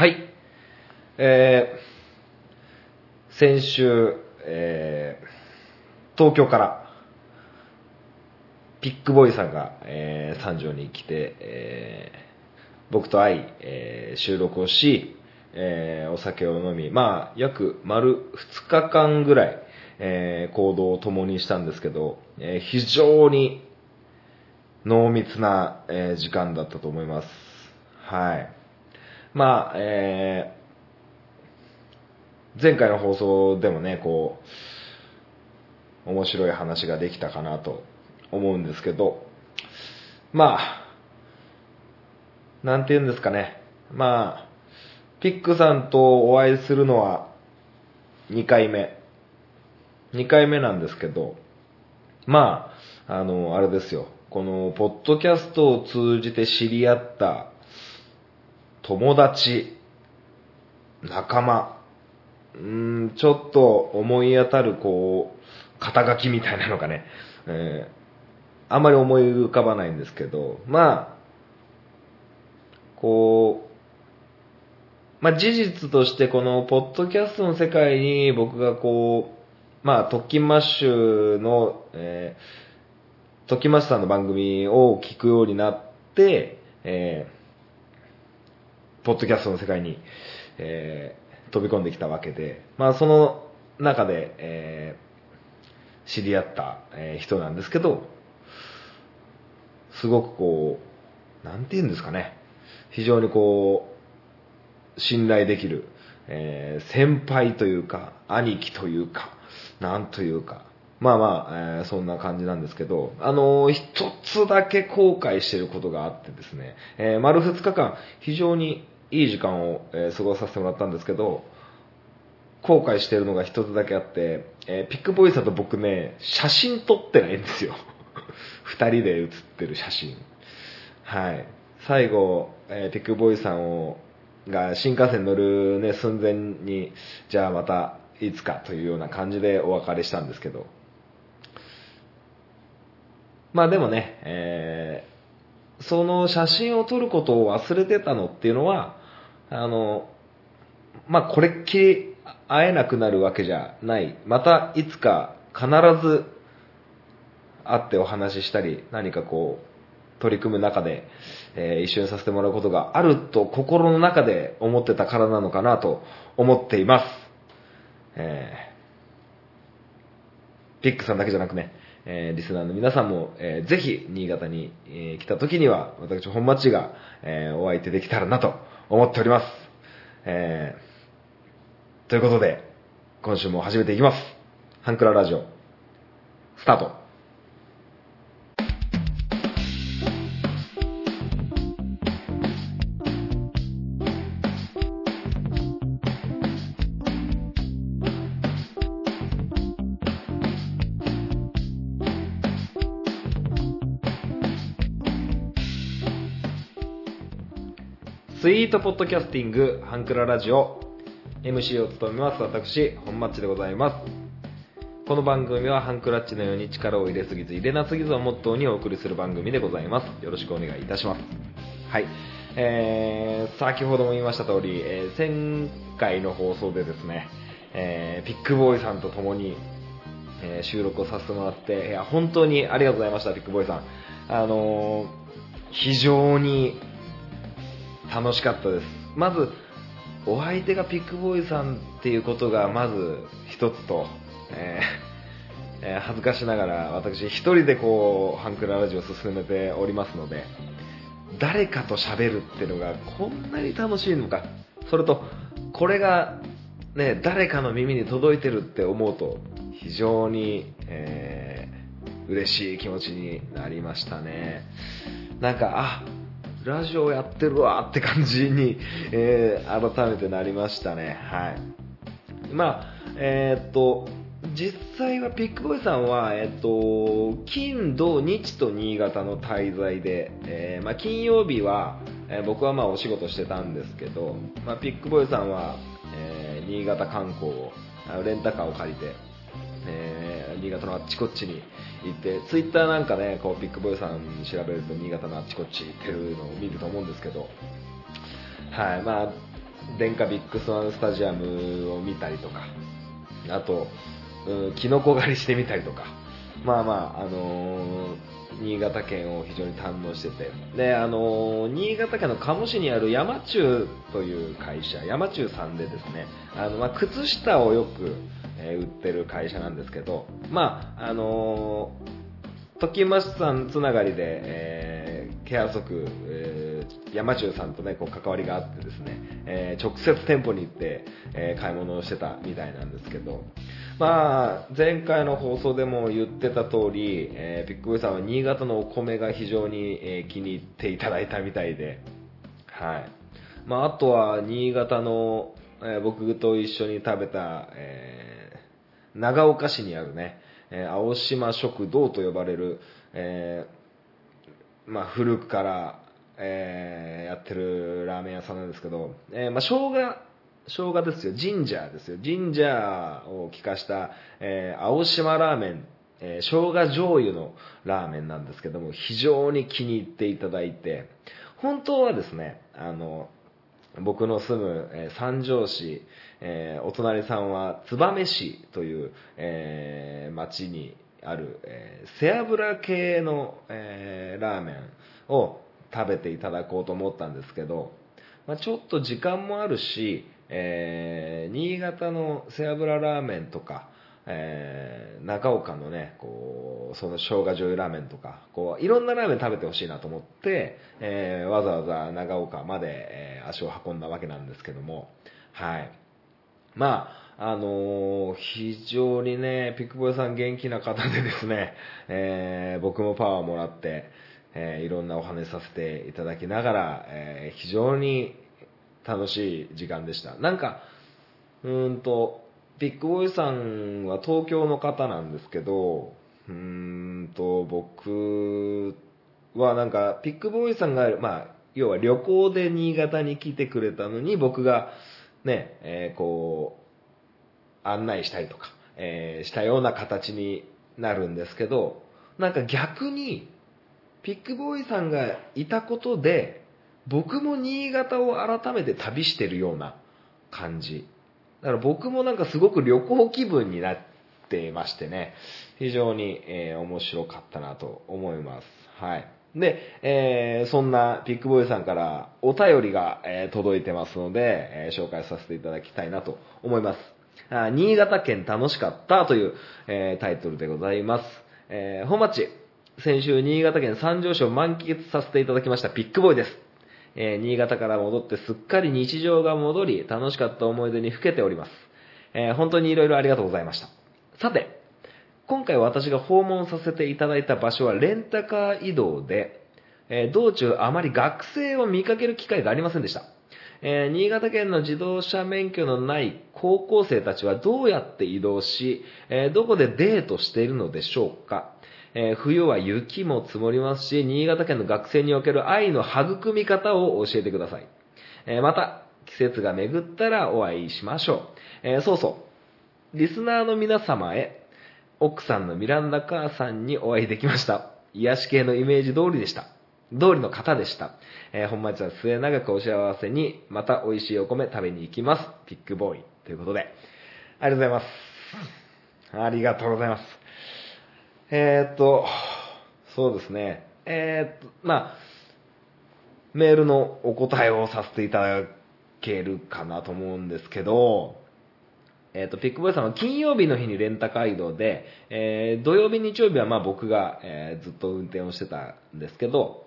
はい。えー、先週、えー、東京から、ピックボーイさんが、えー、三条に来て、えー、僕と会い、えー収録をし、えーお酒を飲み、まあ、約丸2日間ぐらい、えー行動を共にしたんですけど、えー非常に濃密な、えー時間だったと思います。はい。まあ、えー前回の放送でもね、こう、面白い話ができたかなと思うんですけど、まあ、なんて言うんですかね。まあ、ピックさんとお会いするのは2回目。2回目なんですけど、まあ、あの、あれですよ。この、ポッドキャストを通じて知り合った友達、仲間、うーん、ちょっと思い当たる、こう、肩書きみたいなのがね、えーあんまり思い浮かばないんですけど、まあ、こう、まあ事実としてこのポッドキャストの世界に僕がこう、まあ特勤マッシュの、えー、特勤マッシュさんの番組を聞くようになって、えー、ポッドキャストの世界に、えー飛び込んできたわけで、まあその中で、えー知り合った、えー人なんですけど、すごくこう、なんて言うんですかね、非常にこう、信頼できる、えー先輩というか、兄貴というか、なんというか、まあまあ、えーそんな感じなんですけど、あのー一つだけ後悔してることがあってですね、えー丸二日間、非常にいい時間を、過ごさせてもらったんですけど、後悔してるのが一つだけあって、えーピックボーイさんと僕ね、写真撮ってないんですよ。二人で写ってる写真。はい。最後、えーピックボーイさんを、が新幹線乗るね、寸前に、じゃあまたいつかというような感じでお別れしたんですけど。まあでもね、えーその写真を撮ることを忘れてたのっていうのは、あの、まあこれっきり会えなくなるわけじゃない。またいつか必ず会ってお話ししたり、何かこう、取り組む中で、えー一緒にさせてもらうことがあると心の中で思ってたからなのかなと思っています。えーピックさんだけじゃなくね、えーリスナーの皆さんも、えーぜひ新潟に、えー来た時には、私本町が、えーお相手できたらなと思っております。えーということで、今週も始めていきます。ハンクララジオ、スタート。ートポッドキャスティング、ハンクララジオ、MC を務めます、私、本マッチでございます。この番組はハンクラッチのように力を入れすぎず入れなすぎずをモットーにお送りする番組でございます。よろしくお願いいたします。はい。えー、先ほども言いました通り、えー前回の放送でですね、えーピックボーイさんと共に、えー収録をさせてもらって、いや、本当にありがとうございました、ピックボーイさん。あのー非常に楽しかったです。まず、お相手がピックボーイさんっていうことがまず一つと、えー えー恥ずかしながら私一人でこう、ハンクララジオを進めておりますので、誰かと喋るっていうのがこんなに楽しいのか、それと、これがね、誰かの耳に届いてるって思うと、非常に、えー嬉しい気持ちになりましたね。なんか、あ、ラジオやってるわって感じに、えー改めてなりましたね。はい。まあ、えーっと、実際はピックボーイさんは、えっと、金、土、日と新潟の滞在で、えーまあ、金曜日は、えー僕はまあお仕事してたんですけど、まあ、ピックボーイさんは、えー新潟観光を、レンタカーを借りて、新潟のあっちこっちに行って、ツイッターなんかね、こうピックボーイさん調べると新潟のあっちこっち行ってるのを見ると思うんですけど、はい、まあ、電化ビッグスワンスタジアムを見たりとか、あと、キノコ狩りしてみたりとか、まあまあ、あのー新潟県を非常に堪能してて、で、あのー新潟県の鴨市にある山中という会社、山中さんでですね、あの、まあ、靴下をよく、え売ってる会社なんですけど、まあ、あのー時増さんつながりで、えー、ケア足、えー山中さんとね、こう関わりがあってですね、えー直接店舗に行って、えー買い物をしてたみたいなんですけど、まあ、前回の放送でも言ってた通り、えーピックボーイさんは新潟のお米が非常に、え気に入っていただいたみたいで、はい。まあ、あとは、新潟の、え僕と一緒に食べた、え長岡市にあるね、えー青島食堂と呼ばれる、えーまあ、古くから、えーやってるラーメン屋さんなんですけど、えーまあ、生姜、生姜ですよ、ジンジャーですよ、ジンジャーを効かした、えー青島ラーメン、えー生姜醤油のラーメンなんですけども、非常に気に入っていただいて、本当はですね、あの、僕の住む、えー三条市、えーお隣さんは燕市という、えー町にある、えー背脂系の、えーラーメンを食べていただこうと思ったんですけど、まあ、ちょっと時間もあるし、えー新潟の背脂ラーメンとか、えー長岡のね、こう、その生姜醤油ラーメンとか、こう、いろんなラーメン食べてほしいなと思って、えーわざわざ長岡まで、えー足を運んだわけなんですけども、はい。まあ、あのー非常にね、ピックボーイさん元気な方でですね、えー僕もパワーもらって、えーいろんなお話させていただきながら、え非常に楽しい時間でした。なんか、うんと、ビッグボーイさんは東京の方なんですけど、うーんと、僕はなんか、ピックボーイさんが、まあ、要は旅行で新潟に来てくれたのに、僕が、ね、えーこう、案内したりとか、えーしたような形になるんですけど、なんか逆に、ピックボーイさんがいたことで、僕も新潟を改めて旅してるような感じ。だから僕もなんかすごく旅行気分になっていましてね、非常に、えー面白かったなと思います。はい。で、えーそんなピックボーイさんからお便りが、えー届いてますので、えー紹介させていただきたいなと思います。あ新潟県楽しかったという、えータイトルでございます。えー本町、先週新潟県三条市を満喫させていただきましたピックボーイです。えー新潟から戻ってすっかり日常が戻り、楽しかった思い出にふけております。えー本当に色々ありがとうございました。さて、今回私が訪問させていただいた場所はレンタカー移動で、えー道中あまり学生を見かける機会がありませんでした。えー新潟県の自動車免許のない高校生たちはどうやって移動し、えーどこでデートしているのでしょうか、えー冬は雪も積もりますし、新潟県の学生における愛の育み方を教えてください。えまた、季節が巡ったらお会いしましょう。えそうそう。リスナーの皆様へ、奥さんのミランダ母さんにお会いできました。癒し系のイメージ通りでした。通りの方でした。えー本町は末永くお幸せに、また美味しいお米食べに行きます。ピックボーイ。ということで、ありがとうございます。ありがとうございます。えーっと、そうですね。えーっと、まあ、メールのお答えをさせていただけるかなと思うんですけど、えっ、と、ピックボーイさんは金曜日の日にレンタカー移動で、えー土曜日、日曜日はまあ僕が、えーずっと運転をしてたんですけど、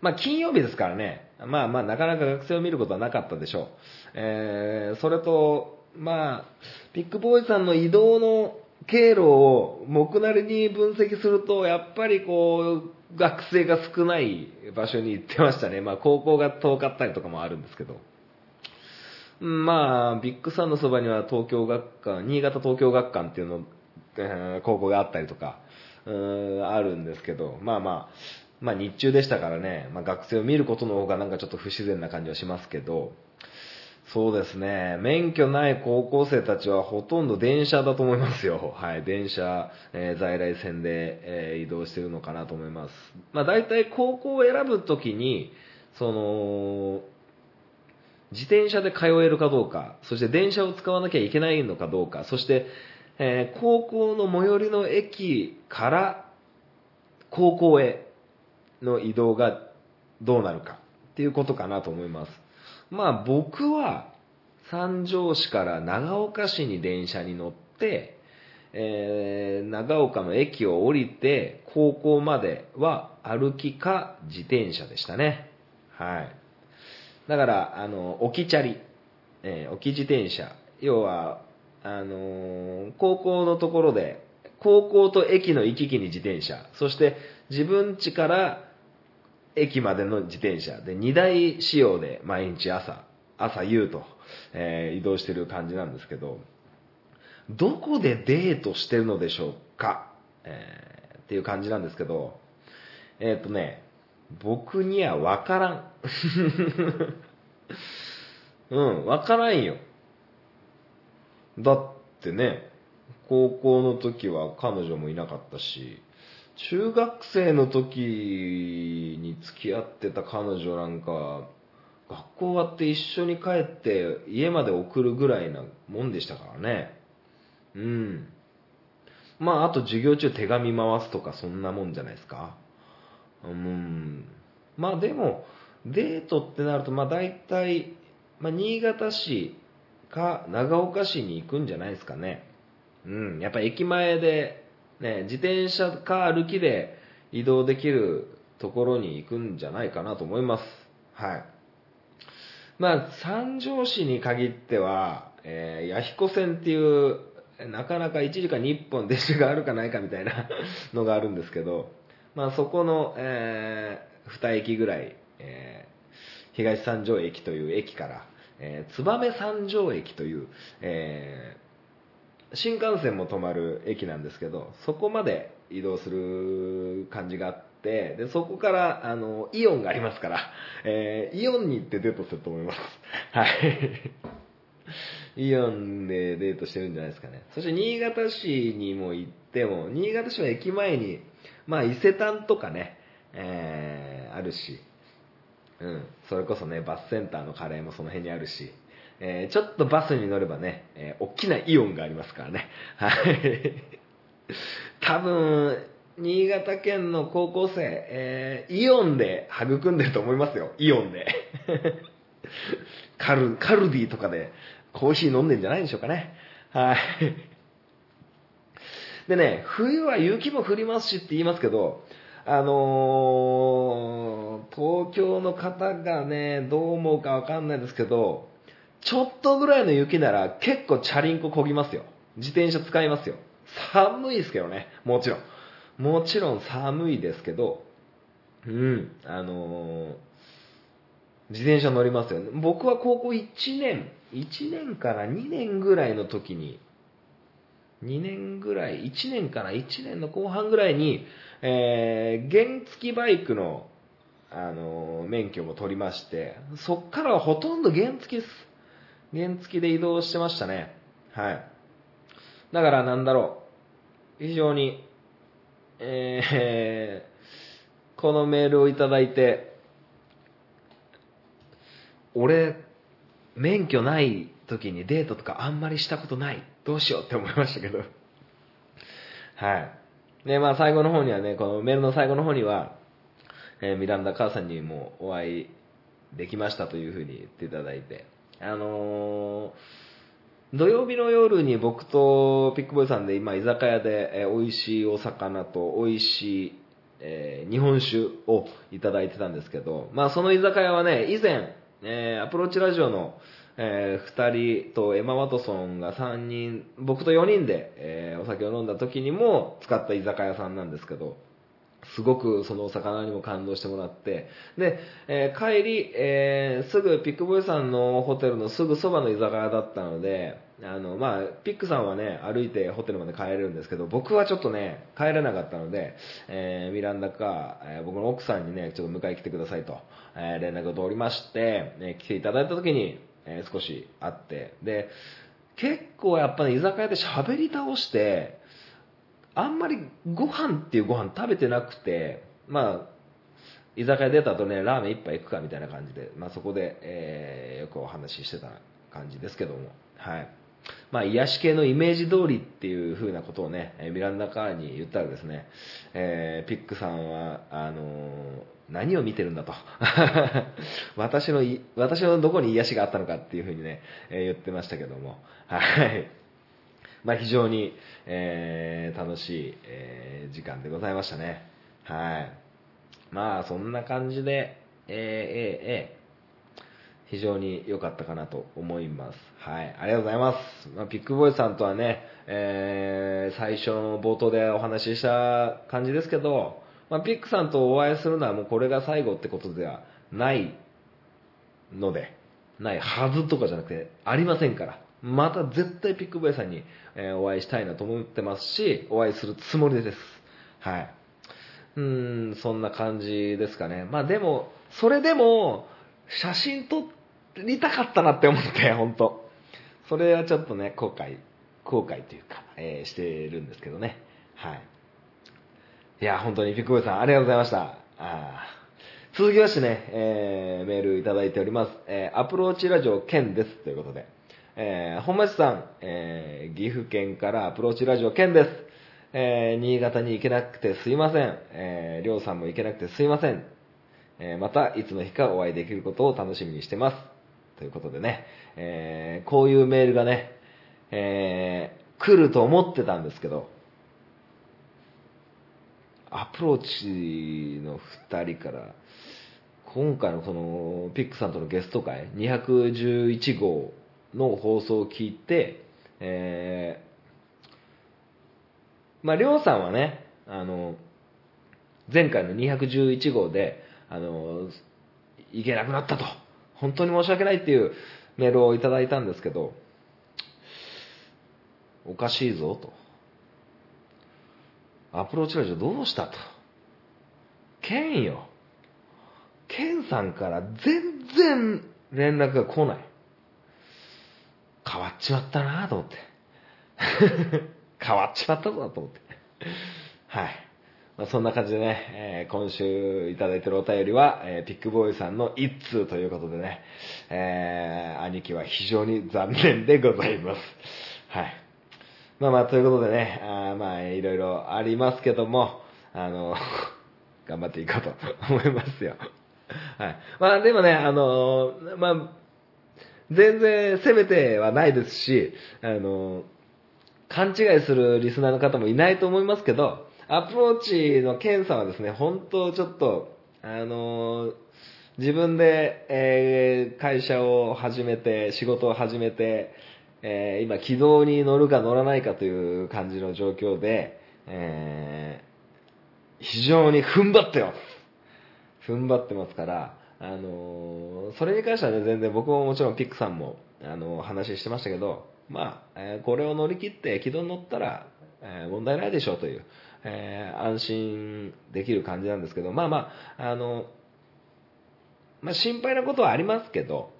まあ金曜日ですからね、まあまあなかなか学生を見ることはなかったでしょう。えーそれと、まあ、ピックボーイさんの移動の経路を僕なりに分析すると、やっぱりこう、学生が少ない場所に行ってましたね。まあ高校が遠かったりとかもあるんですけど。まあ、ビッグサンのそばには東京学館、新潟東京学館っていうの、えー高校があったりとか、うーんあるんですけど、まあまあ、まあ日中でしたからね、まあ学生を見ることの方がなんかちょっと不自然な感じはしますけど、そうですね、免許ない高校生たちはほとんど電車だと思いますよ。はい、電車、えー在来線で、えー移動してるのかなと思います。まあ大体高校を選ぶときに、その、自転車で通えるかどうか、そして電車を使わなきゃいけないのかどうか、そして、えー高校の最寄りの駅から高校への移動がどうなるかっていうことかなと思います。まあ僕は三条市から長岡市に電車に乗って、えー長岡の駅を降りて高校までは歩きか自転車でしたね。はい。だから、あの、置きチャリ、えー置き自転車、要は、あのー高校のところで、高校と駅の行き来に自転車、そして自分家から駅までの自転車。で2台仕様で毎日朝、朝夕と、えー移動してる感じなんですけど、どこでデートしてるのでしょうか、えーっていう感じなんですけど、えっ、とね、僕にはわからん。うん、わからんよ。だってね、高校の時は彼女もいなかったし、中学生の時に付き合ってた彼女なんか、学校終わって一緒に帰って家まで送るぐらいなもんでしたからね。うん。まあ、あと授業中手紙回すとかそんなもんじゃないですか。うん。まあでも、デートってなると、まあ大体、まあ新潟市か長岡市に行くんじゃないですかね。うん。やっぱ駅前で、ね、自転車か歩きで移動できるところに行くんじゃないかなと思います。はい。まあ、三条市に限っては、えー、弥彦線っていう、なかなか1時間に1本電車があるかないかみたいなのがあるんですけど、まあそこの、えー、2駅ぐらい、えー東三条駅という駅から、えー燕三条駅という、えー新幹線も止まる駅なんですけど、そこまで移動する感じがあって、で、そこから、あの、イオンがありますから、えーイオンに行ってデートすると思います。はい。イオンでデートしてるんじゃないですかね。そして新潟市にも行っても、新潟市は駅前に、まあ伊勢丹とかね、えーあるし、うん、それこそね、バスセンターのカレーもその辺にあるし、えーちょっとバスに乗ればね、えー大きなイオンがありますからね。はい。多分、新潟県の高校生、えーイオンで育んでると思いますよ。イオンで。カル、カルディとかでコーヒー飲んでんじゃないでしょうかね。はい。でね、冬は雪も降りますしって言いますけど、あのー東京の方がね、どう思うかわかんないですけど、ちょっとぐらいの雪なら結構チャリンコ漕ぎますよ。自転車使いますよ。寒いですけどね、もちろん。もちろん寒いですけど、うん、あのー自転車乗りますよ。僕は高校1年、1年から2年ぐらいの時に、2年ぐらい、1年から1年の後半ぐらいに、えー原付バイクの、あのー免許も取りまして、そっからはほとんど原付です。原付で移動してましたね。はい。だからなんだろう。非常に、えーこのメールをいただいて、俺、免許ない時にデートとかあんまりしたことない。どうしようって思いましたけど。はい。で、まあ最後の方にはね、このメールの最後の方には、えーミランダ母さんにもお会いできましたというふうに言っていただいて、あのー土曜日の夜に僕とピックボーイさんで今居酒屋で、えー美味しいお魚と美味しい、えー日本酒をいただいてたんですけど、まあその居酒屋はね、以前、えアプローチラジオの、え2人とエマ・ワトソンが3人、僕と4人で、えーお酒を飲んだ時にも使った居酒屋さんなんですけど、すごくそのお魚にも感動してもらって、で、えー帰り、えーすぐピックボーイさんのホテルのすぐそばの居酒屋だったので、あの、まあ、ピックさんはね、歩いてホテルまで帰れるんですけど、僕はちょっとね、帰れなかったので、えーミランダか、えー僕の奥さんにね、ちょっと迎え来てくださいと、えー連絡を通りまして、え来ていただいた時に、えー少し会って、で、結構やっぱね、居酒屋で喋り倒して、あんまりご飯っていうご飯食べてなくて、まあ、居酒屋出た後ね、ラーメン一杯行くかみたいな感じで、まあ、そこで、えーよくお話ししてた感じですけども、はい。まあ、癒し系のイメージ通りっていう風なことをね、ミランダカーに言ったらですね、えーピックさんは、あのー何を見てるんだと。私の、私のどこに癒しがあったのかっていう風にね、え言ってましたけども、はい。まあ、非常に、えー楽しい、えー時間でございましたね。はい。まあ、そんな感じで、えーえーえー非常に良かったかなと思います。はい。ありがとうございます。まあ、ピックボーイさんとはね、えー最初の冒頭でお話しした感じですけど、まあ、ピックさんとお会いするのはもうこれが最後ってことではないので、ないはずとかじゃなくて、ありませんから。また絶対ピックボーイさんに、えお会いしたいなと思ってますし、お会いするつもりです。はい。うん、そんな感じですかね。まあでも、それでも、写真撮りたかったなって思って、本当それはちょっとね、後悔、後悔というか、えーしてるんですけどね。はい。いや、本当にピックボーイさん、ありがとうございました。あ続きましてね、えーメールいただいております。えーアプローチラジオケンです。ということで。えー本町さん、えー岐阜県からアプローチラジオケンです。えー新潟に行けなくてすいません。えー、りょうさんも行けなくてすいません。えーまたいつの日かお会いできることを楽しみにしてます。ということでね、えーこういうメールがね、えー来ると思ってたんですけど、アプローチの2人から、今回のこのピックさんとのゲスト会、211号の放送を聞いて、えーまあ、りょうさんはね、あの、前回の211号で、あの、行けなくなったと。本当に申し訳ないっていうメールをいただいたんですけど、おかしいぞと。アプローチラジオどうしたと。ケンよ。ケンさんから全然連絡が来ない。変わっちまったなと思って。変わっちまったぞと思って。はい。まあ、そんな感じでね、えー今週いただいてるお便りは、えーピックボーイさんの一通ということでね、えー兄貴は非常に残念でございます。はい。まあまあ、ということでね、あまあ、いろいろありますけども、あの、頑張っていこうと思いますよ。はい。まあでもね、あの、まあ、全然責めてはないですし、あの、勘違いするリスナーの方もいないと思いますけど、アプローチのケンさんはですね、本当ちょっと、あの、自分で、えー会社を始めて、仕事を始めて、えー今軌道に乗るか乗らないかという感じの状況で、えー非常に踏ん張ってます。踏ん張ってますから、あのーそれに関してはね、全然僕ももちろんピックさんも、あのー話してましたけど、まあ、えーこれを乗り切って軌道に乗ったら、え問題ないでしょうという、え安心できる感じなんですけど、まあまあ、あのまあ心配なことはありますけど、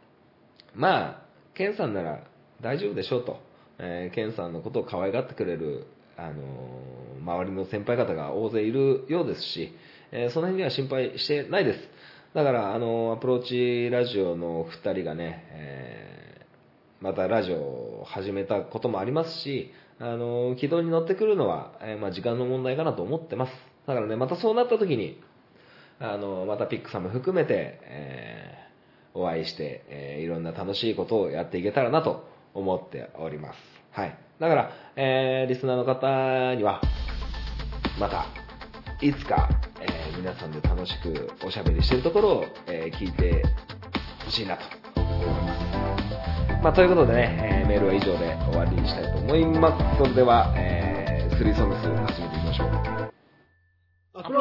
まあ、ケンさんなら大丈夫でしょうと、えーケンさんのことを可愛がってくれる、あのー周りの先輩方が大勢いるようですし、えーその辺には心配してないです。だから、あのーアプローチラジオの2人がね、えーまたラジオを始めたこともありますし、あの軌道に乗ってくるのは、えまあ、時間の問題かなと思ってます。だからね、またそうなった時に、あの、またピックさんも含めて、えお会いして、えいろんな楽しいことをやっていけたらなと思っております。はい。だから、えーリスナーの方には、また、いつか、えー皆さんで楽しくおしゃべりしてるところを、えー聞いてほしいなと思います。まあ、ということでね、えーメールは以上で終わりにしたいと思います。それでは、えー、スリーソングス始めて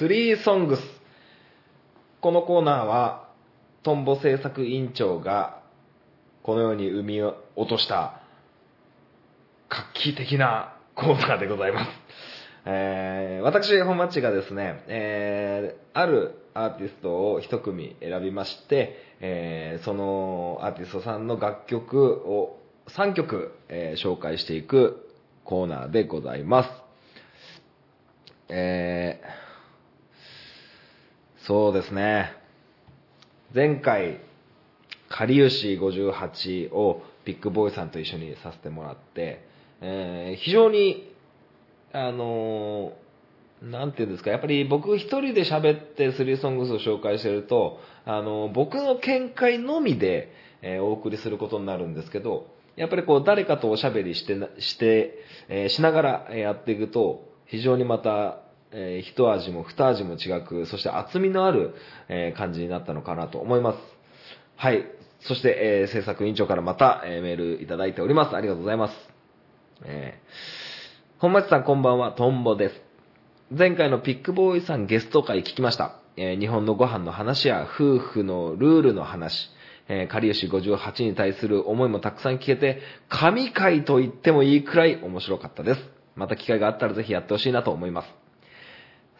スリーソングス。このコーナーは、トンボ制作委員長が、このように生み落とした、画期的なコーナーでございます。えー、私、本町がですね、えー、あるアーティストを一組選びまして、えー、そのアーティストさんの楽曲を3曲、えー紹介していくコーナーでございます。えー、そうですね。前回、かりゆし58をビッグボーイさんと一緒にさせてもらって、えー非常に、あのーなんていうんですか、やっぱり僕一人で喋ってスリーソングスを紹介してると、あのー僕の見解のみで、えーお送りすることになるんですけど、やっぱりこう誰かとおしゃべりしてな、して、えーしながらやっていくと、非常にまた、えー一味も二味も違く、そして厚みのある、えー感じになったのかなと思います。はい。そして、えー制作委員長からまた、えーメールいただいております。ありがとうございます。えー本町さんこんばんは、トンボです。前回のピックボーイさんゲスト会聞きました。えー日本のご飯の話や夫婦のルールの話、えー、かりゆし58に対する思いもたくさん聞けて、神回と言ってもいいくらい面白かったです。また機会があったらぜひやってほしいなと思います。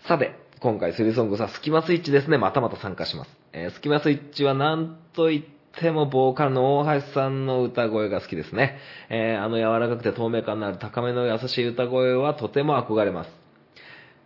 さて、今回スリーソングさん、スキマスイッチですね。またまた参加します。えースキマスイッチはなんと言ってもボーカルの大橋さんの歌声が好きですね。えーあの柔らかくて透明感のある高めの優しい歌声はとても憧れます。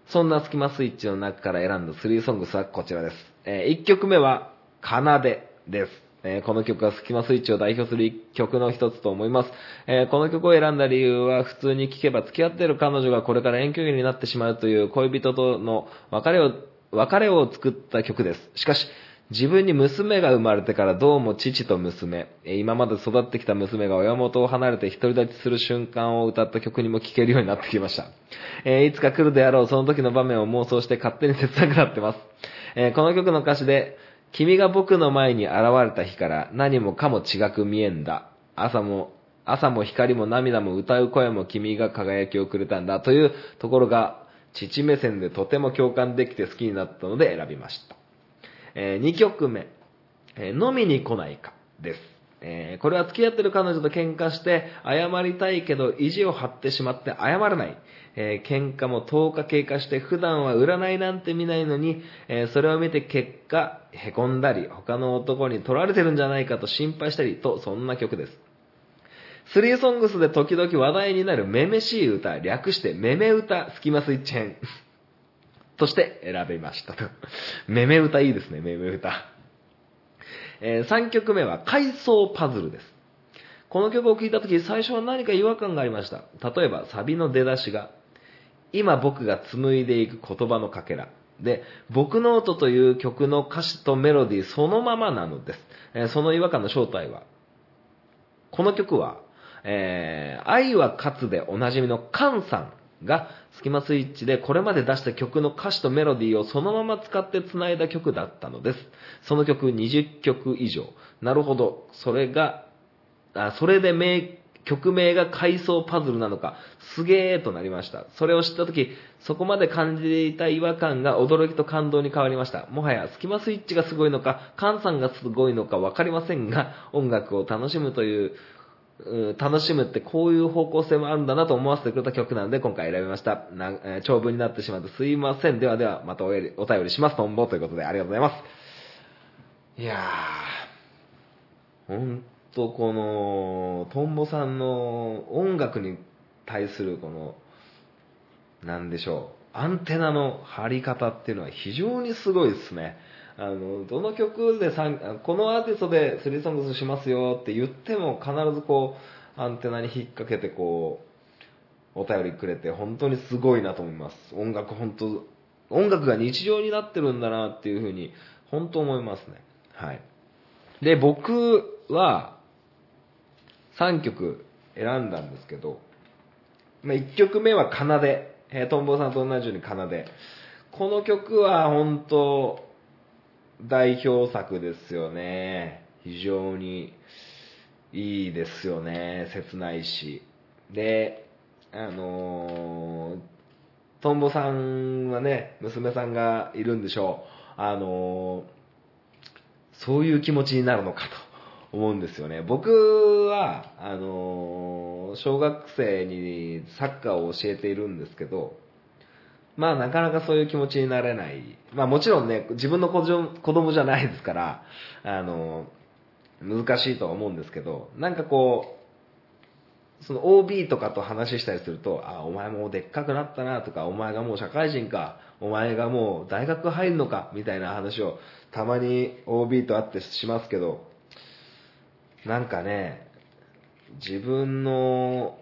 そんなスキマスイッチの中から選んだスリーソングスはこちらです。え1曲目は、奏でです。えーこの曲はスキマスイッチを代表する曲の一つと思います。えーこの曲を選んだ理由は普通に聴けば付き合っている彼女がこれから遠距離になってしまうという恋人との別れを、別れを作った曲です。しかし、自分に娘が生まれてからどうも父と娘、今まで育ってきた娘が親元を離れて独り立ちする瞬間を歌った曲にも聴けるようになってきました。えーいつか来るであろうその時の場面を妄想して勝手に切なくなってます。えーこの曲の歌詞で、君が僕の前に現れた日から何もかも違く見えんだ。朝も、朝も光も涙も歌う声も君が輝きをくれたんだというところが父目線でとても共感できて好きになったので選びました。え2曲目、えー飲みに来ないかです。えーこれは付き合ってる彼女と喧嘩して謝りたいけど意地を張ってしまって謝らない。えー喧嘩も10日経過して普段は占いなんて見ないのに、えーそれを見て結果、凹んだり、他の男に取られてるんじゃないかと心配したりと、そんな曲です。スリーソングスで時々話題になるめめしい歌、略してめめ歌、スキマスイッチ編。として選びましたと。めめ歌いいですね、めめ歌。え3曲目は回想パズルです。この曲を聴いたとき、最初は何か違和感がありました。例えば、サビの出だしが、今僕が紡いでいく言葉のかけら。で、僕ノートという曲の歌詞とメロディーそのままなのです。えーその違和感の正体は、この曲は、えー愛は勝つでおなじみの KAN さんがスキマスイッチでこれまで出した曲の歌詞とメロディーをそのまま使って繋いだ曲だったのです。その曲20曲以上。なるほど。それが、あそれで名曲名が回奏パズルなのか、すげーとなりました。それを知ったとき、そこまで感じていた違和感が驚きと感動に変わりました。もはやスキマスイッチがすごいのか、カンさんがすごいのかわかりませんが、音楽を楽しむという、楽しむってこういう方向性もあるんだなと思わせてくれた曲なので今回選びました。な長文になってしまってすいません。ではではまたおやりお便りします。トンボということでありがとうございます。いやー、ほんとこの、トンボさんの音楽に対するこの、なんでしょう、アンテナの張り方っていうのは非常にすごいですね。あの、どの曲でさん、このアーティストでスリーソングスしますよって言っても必ずこう、アンテナに引っ掛けてこう、お便りくれて本当にすごいなと思います。音楽本当、音楽が日常になってるんだなっていうふうに本当思いますね。はい。で、僕は3曲選んだんですけど、まあ、1曲目は奏で、えートンボさんと同じように奏で。この曲は本当代表作ですよね。非常にいいですよね。切ないし。で、あのートンボさんはね、娘さんがいるんでしょう。あのーそういう気持ちになるのかと思うんですよね。僕は、あの小学生にサッカーを教えているんですけど、まあなかなかそういう気持ちになれない。まあもちろんね、自分の子供じゃないですから、あの難しいとは思うんですけど、なんかこう、その OB とかと話したりすると、あ、お前もうでっかくなったなとか、お前がもう社会人か、お前がもう大学入るのか、みたいな話をたまに OB と会ってしますけど、なんかね、自分の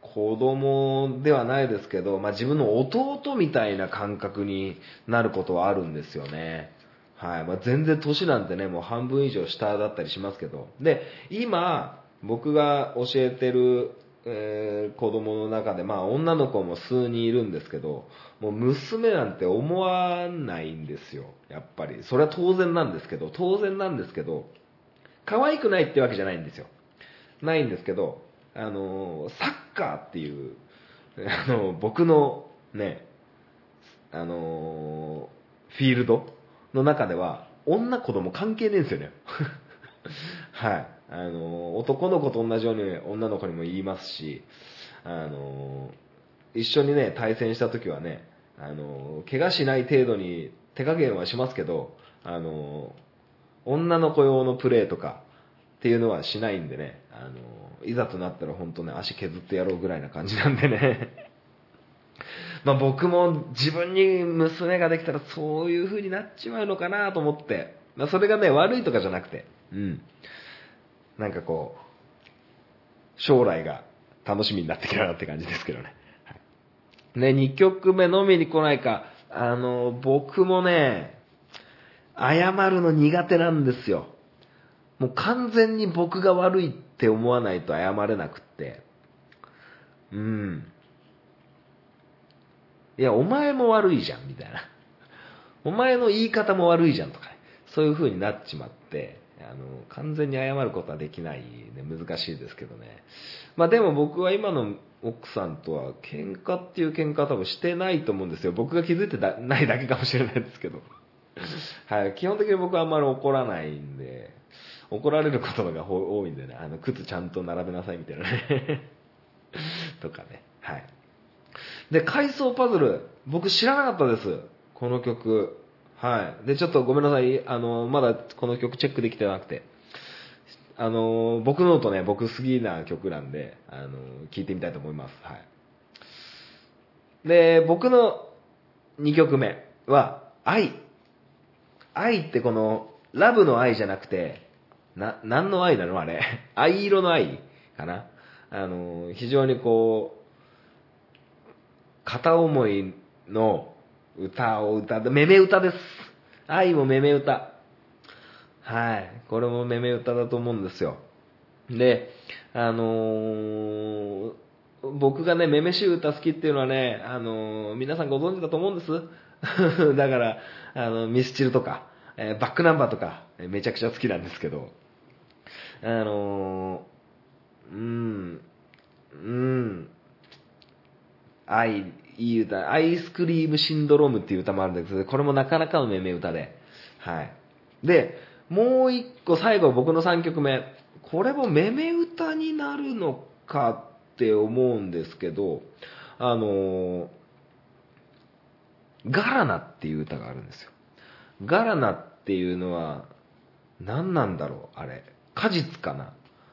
子供ではないですけど、まあ、自分の弟みたいな感覚になることはあるんですよね。はい。まあ、全然年なんてね、もう半分以上下だったりしますけど。で、今、僕が教えてる、えー子供の中で、まあ、女の子も数人いるんですけど、もう娘なんて思わないんですよ。やっぱり。それは当然なんですけど、当然なんですけど、可愛くないってわけじゃないんですよ。ないんですけど、あの、サッカーっていう、あの、僕のね、あの、フィールドの中では、女子供関係ねえんですよね。はい。あの、男の子と同じように女の子にも言いますし、あの、一緒にね、対戦した時はね、あの、怪我しない程度に手加減はしますけど、あの、女の子用のプレーとかっていうのはしないんでね、あの、いざとなったら本当ね、足削ってやろうぐらいな感じなんでね。まあ僕も自分に娘ができたらそういう風になっちまうのかなと思って、まあそれがね、悪いとかじゃなくて、うん。なんかこう、将来が楽しみになってきたなって感じですけどね。はい、ね、2曲目飲みに来ないか、あの、僕もね、謝るの苦手なんですよ。もう完全に僕が悪いって思わないと謝れなくって。うん。いや、お前も悪いじゃん、みたいな。お前の言い方も悪いじゃんとか、そういう風になっちまって、あの、完全に謝ることはできないね、難しいですけどね。まあでも僕は今の奥さんとは喧嘩っていう喧嘩は多分してないと思うんですよ。僕が気づいてないだけかもしれないですけど。はい、基本的に僕はあんまり怒らないんで、怒られることが多いんでね、あの、靴ちゃんと並べなさいみたいなね。とかね。はい。で、階層パズル、僕知らなかったです。この曲。はい。で、ちょっとごめんなさい。あの、まだこの曲チェックできてなくて。あの、僕のとね、僕好きな曲なんで、あの、聴いてみたいと思います。はい。で、僕の2曲目は、愛。愛ってこの、ラブの愛じゃなくて、な、何の愛なの？あれ。藍色の愛かな？あの、非常にこう、片思いの歌を歌って、めめ歌です。愛もめめ歌。はい。これもめめ歌だと思うんですよ。で、あのー僕がね、めめしい歌好きっていうのはね、あのー皆さんご存知だと思うんです。だから、あの、ミスチルとか、えバックナンバーとか、めちゃくちゃ好きなんですけど、あのーうん、うーん、愛、いい歌、アイスクリームシンドロームっていう歌もあるんですけど、これもなかなかのめめ歌で、はい。で、もう一個最後僕の3曲目、これもめめ歌になるのかって思うんですけど、あのーガラナっていう歌があるんですよ。ガラナっていうのは、何なんだろうあれ。果実かな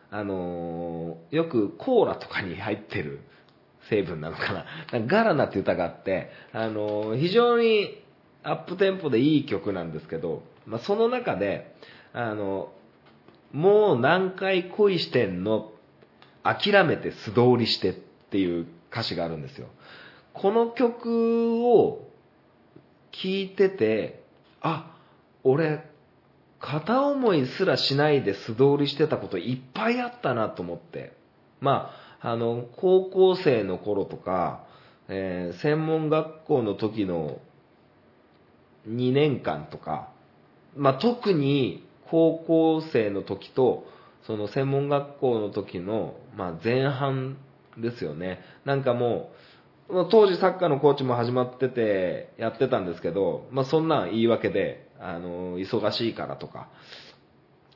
あのーよくコーラとかに入ってる 成分なのかななかガラナっていう歌があって、あのー非常にアップテンポでいい曲なんですけど、まあ、その中で、あのもう何回恋してんの？諦めて素通りしてっていう歌詞があるんですよ。この曲を聞いてて、あ、俺、片思いすらしないで素通りしてたこといっぱいあったなと思って。まあ、あの、高校生の頃とか、えー専門学校の時の2年間とか、まあ、特に高校生の時と、その専門学校の時の、まあ、前半ですよね。なんかもう、まあ当時サッカーのコーチも始まっててやってたんですけど、まあそんなん言い訳で、あの、忙しいからとか、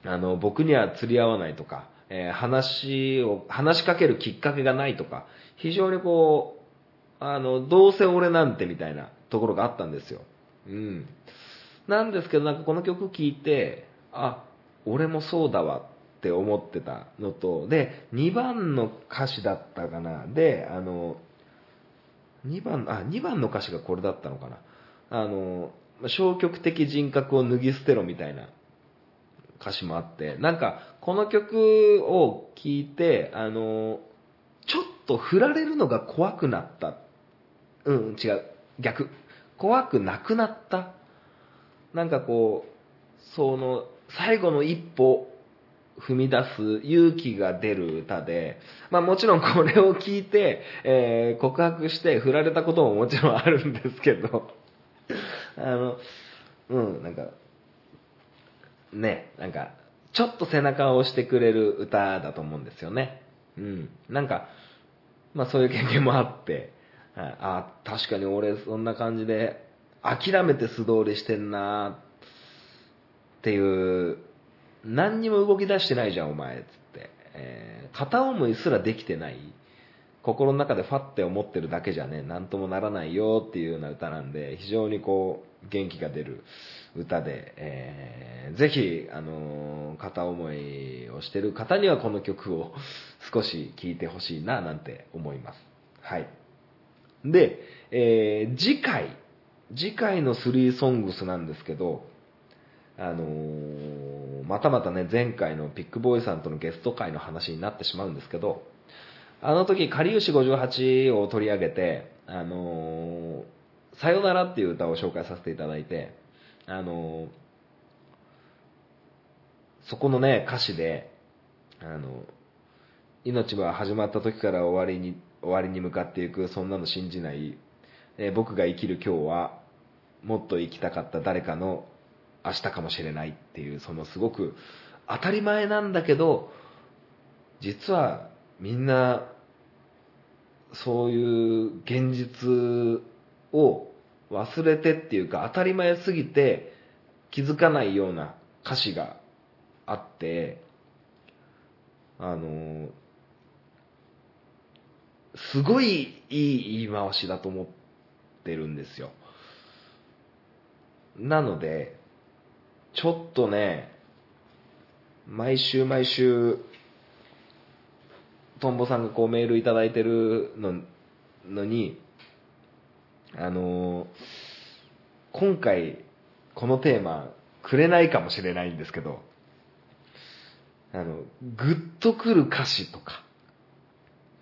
あの、僕には釣り合わないとか、えー話を、話しかけるきっかけがないとか、非常にこう、あの、どうせ俺なんてみたいなところがあったんですよ。うん。なんですけど、なんかこの曲聴いて、あ、俺もそうだわって思ってたのと、で、2番の歌詞だったかな。で、あの、2番、あ、2番の歌詞がこれだったのかな。あの、消極的人格を脱ぎ捨てろみたいな歌詞もあって、なんか、この曲を聴いて、あの、ちょっと振られるのが怖くなった。うん、違う。逆。怖くなくなった。なんかこう、その、最後の一歩踏み出す勇気が出る歌で、まあもちろんこれを聞いて、えー告白して振られたことももちろんあるんですけど、あの、うん、なんか、ね、なんか、ちょっと背中を押してくれる歌だと思うんですよね。うん。なんか、まあそういう経験もあって、あ、確かに俺そんな感じで、諦めて素通りしてんなっていう、何にも動き出してないじゃん、お前、つって。えー片思いすらできてない。心の中でファって思ってるだけじゃね、なんともならないよっていうような歌なんで、非常にこう、元気が出る歌で、えーぜひ、あのー片思いをしてる方にはこの曲を 少し聴いてほしいな、なんて思います。はい。で、えー次回、次回の3ソングスなんですけど、あのーまたまたね、前回のピックボーイさんとのゲスト会の話になってしまうんですけど、あの時、かりゆし58を取り上げて、あのーさよならっていう歌を紹介させていただいて、あのーそこのね、歌詞で、あの、命は始まった時から終わりに、終わりに向かっていく、そんなの信じない、え僕が生きる今日は、もっと生きたかった誰かの明日かもしれないっていう、そのすごく当たり前なんだけど、実はみんな、そういう現実を忘れてっていうか当たり前すぎて気づかないような歌詞があって、あの、すごいいい言い回しだと思ってるんですよ。なので、ちょっとね、毎週毎週、トンボさんがこうメールいただいてるののに、あのー今回、このテーマ、くれないかもしれないんですけど、あの、グッとくる歌詞とか、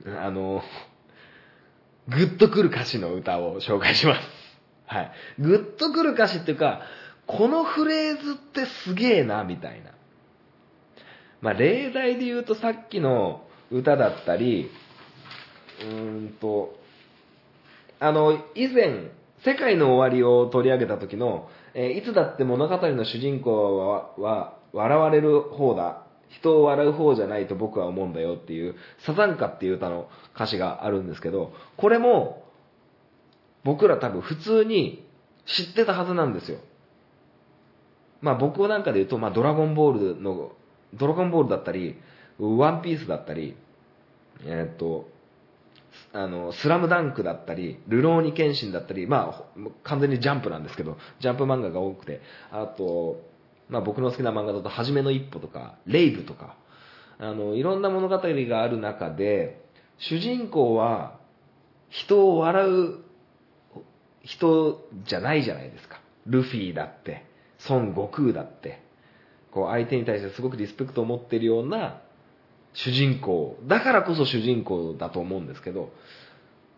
あの、グッとくる歌詞の歌を紹介します。はい。グッとくる歌詞っていうか、このフレーズってすげえな、みたいな。まあ、例題で言うとさっきの歌だったり、うーんと、あの、以前、世界の終わりを取り上げた時の、えーいつだって物語の主人公はは笑われる方だ。人を笑う方じゃないと僕は思うんだよっていう、サザンカっていう歌の歌詞があるんですけど、これも、僕ら多分普通に知ってたはずなんですよ。まあ僕なんかで言うと、まあドラゴンボールの、ドラゴンボールだったり、ワンピースだったり、えーっと、あの、スラムダンクだったり、ルローニケンシンだったり、まあ、完全にジャンプなんですけど、ジャンプ漫画が多くて、あと、まあ僕の好きな漫画だと、はじめの一歩とか、レイブとか、あの、いろんな物語がある中で、主人公は、人を笑う人じゃないじゃないですか。ルフィだって、孫悟空だって、こう相手に対してすごくリスペクトを持ってるような主人公。だからこそ主人公だと思うんですけど、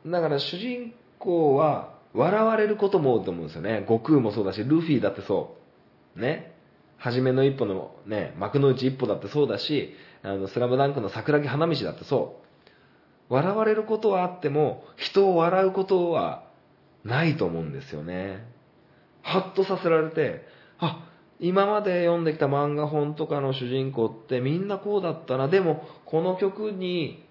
だから主人公は笑われることも多いと思うんですよね。悟空もそうだし、ルフィだってそう。ね。初めの一歩のね、幕の内一歩だってそうだし、あの、スラムダンクの桜木花道だってそう。笑われることはあっても、人を笑うことはないと思うんですよね。ハッとさせられて、あ、今まで読んできた漫画本とかの主人公ってみんなこうだったな。でも、この曲に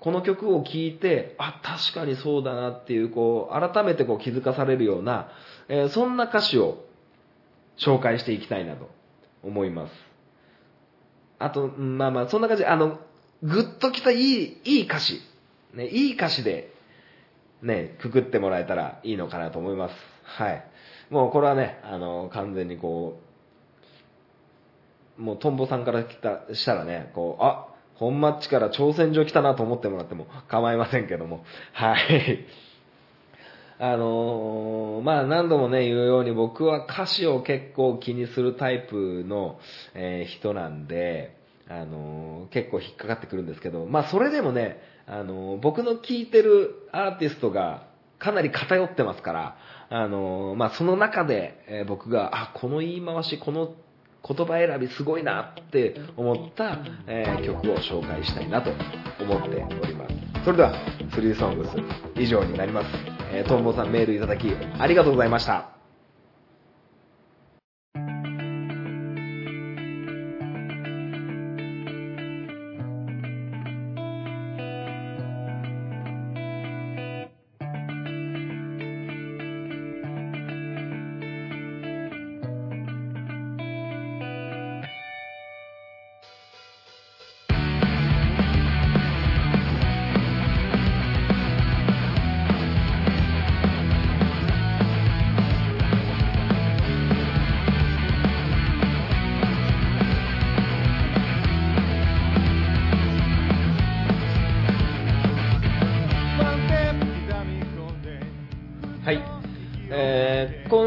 この曲を聴いて、あ、確かにそうだなっていう、こう、改めてこう気づかされるような、えーそんな歌詞を紹介していきたいなと思います。あと、まあまあ、そんな感じ、あの、ぐっときたいい、いい歌詞、ね、いい歌詞で、ね、くくってもらえたらいいのかなと思います。はい。もうこれはね、あの、完全にこう、もうトンボさんから来た、したらね、こう、あ、本マッチから挑戦状来たなと思ってもらっても構いませんけども、はい。あのーまあ何度もね、言うように僕は歌詞を結構気にするタイプの、えー人なんで、あのー結構引っかかってくるんですけど、まあそれでもね、あの僕の聴いてるアーティストがかなり偏ってますから、あのーまあその中で、えー僕が、あ、この言い回し、この言葉選びすごいなって思った、えー曲を紹介したいなと思っております。それでは、スリーソングス以上になります。えー、トンボさんメールいただきありがとうございました。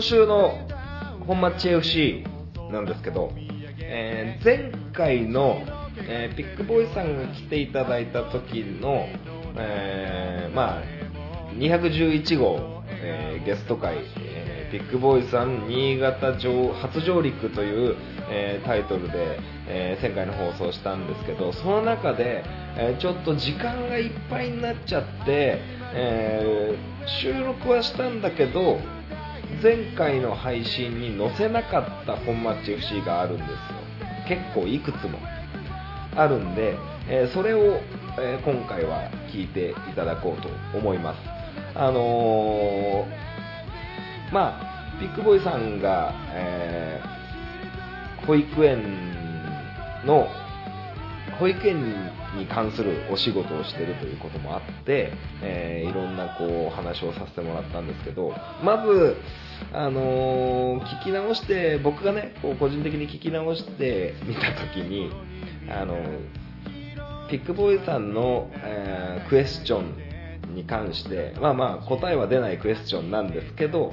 今週の本マッチ FC なんですけど、えー前回の、えーピックボーイさんが来ていただいた時の、えーまあ、211号、えゲスト会、えーピックボーイさん新潟上初上陸という、えタイトルで、えー前回の放送したんですけど、その中で、えちょっと時間がいっぱいになっちゃって、え収録はしたんだけど、前回の配信に載せなかった本マッチ FC があるんですよ。結構いくつもあるんで、えーそれを、えー今回は聞いていただこうと思います。あのーまあ、ビッグボーイさんが、え保育園の保育園に関するお仕事をしてるということもあって、えーいろんなこう話をさせてもらったんですけど、まず、あのー聞き直して、僕がね、こう個人的に聞き直してみたときに、あのピックボーイさんの、えークエスチョンに関して、まあまあ答えは出ないクエスチョンなんですけど、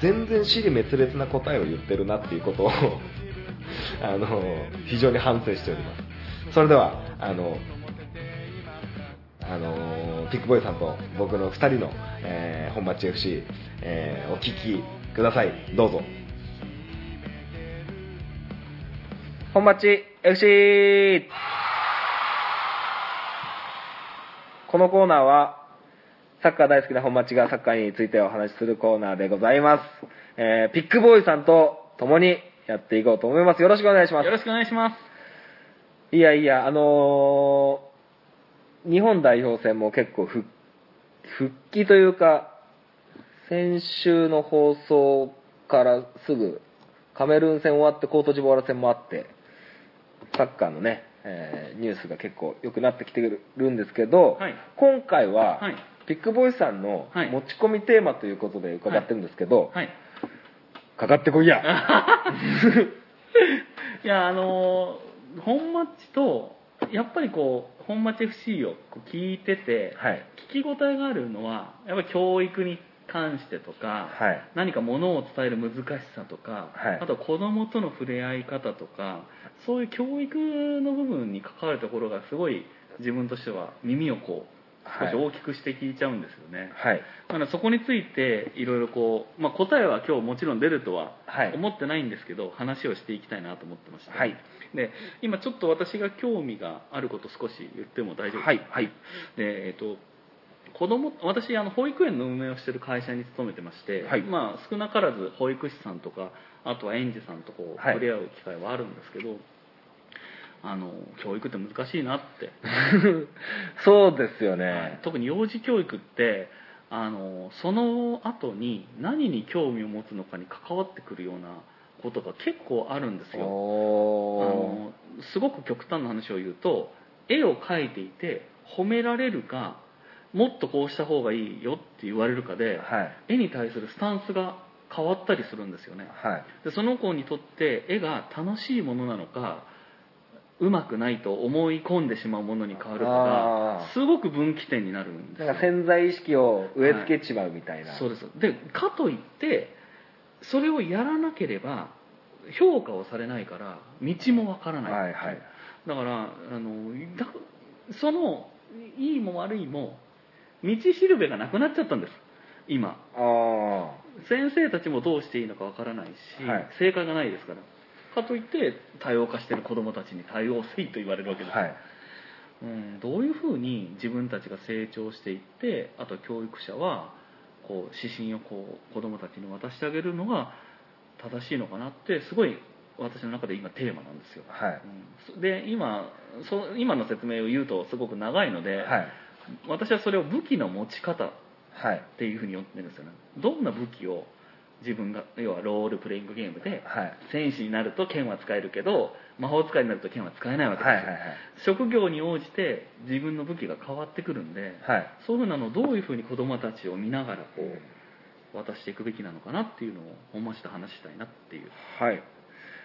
全然尻滅裂な答えを言ってるなっていうことを あの非常に反省しております。それでは、あの、あのピックボーイさんと僕の2人の、えー本町 FC、えーお聞きください。どうぞ。本町 FC! このコーナーは、サッカー大好きな本町がサッカーについてお話しするコーナーでございます。えーピックボーイさんと共にやっていこうと思います。よろしくお願いしますよ。ろしくお願いします。いやいや、あのー日本代表戦も結構復復帰というか、先週の放送からすぐ、カメルーン戦終わってコートジボワール戦もあって、サッカーのね、えーニュースが結構良くなってきてるんですけど、はい今回は、はいピックボーイさんのはい持ち込みテーマということで伺ってるんですけど、はい。かかってこいや。いや、あのー本マッチと、やっぱりこう、本マッチ FC をこう聞いてて、はい。聞き応えがあるのは、やっぱり教育に関してとか、はい。何かものを伝える難しさとか、はい。あと子供との触れ合い方とかそういう教育の部分に関わるところがすごい自分としては耳をこう少し大きくして聞いちゃうんですよね、はい。だからそこについていろいろこう、まあ、答えは今日もちろん出るとははい。思ってないんですけど、話をしていきたいなと思ってまして、はい。で今ちょっと私が興味があること少し言っても大丈夫ですか？はい。はい。でえっ、と子供私あの保育園の運営をしている会社に勤めてまして、はい。まあ、少なからず保育士さんとかあとは園児さんとこうはい。触れ合う機会はあるんですけど、あの教育って難しいなって、そうですよはい。ね。特に幼児教育ってあのその後に何に興味を持つのかに関わってくるようなことが結構あるんですよ。あおのすごく極端な話を言うと絵を描いていて褒められるかもっとこうした方がいいよって言われるかーではい。絵に対するスタンスが変わったりするんですよねはい。でその子にとって絵が楽しいものなのかうまくないと思い込んでしまうものに変わるかあーがすごく分岐点になるんですよなんか潜在意識を植え付けちまうみたいな。そうですでかといってそれをやらなければ評価をされないから道もわからない、はいはい。だからあのだそのいいも悪いも道しるべがなくなっちゃったんです今あ先生たちもどうしていいのかわからないし、はい正解がないですからかといって多様化してる子どもたちに対応せいと言われるわけです、あ。はい。うん、どういうふうに自分たちが成長していってあと教育者はこう指針をこう子どもたちに渡してあげるのが正しいのかなってすごい私の中で今テーマなんですよ、はい。うんで今そ今の説明を言うとすごく長いので、はい。私はそれを武器の持ち方っはい。ていうふうに呼んでるんですよねどんな武器を自分が要はロールプレイングゲームではい。戦士になると剣は使えるけど魔法使いになると剣は使えないわけですよ、はいはいはい。職業に応じて自分の武器が変わってくるんで、はい。そういうふうなのをどういうふうに子供たちを見ながらこう渡していくべきなのかなっていうのを思して話したいなっていうはい。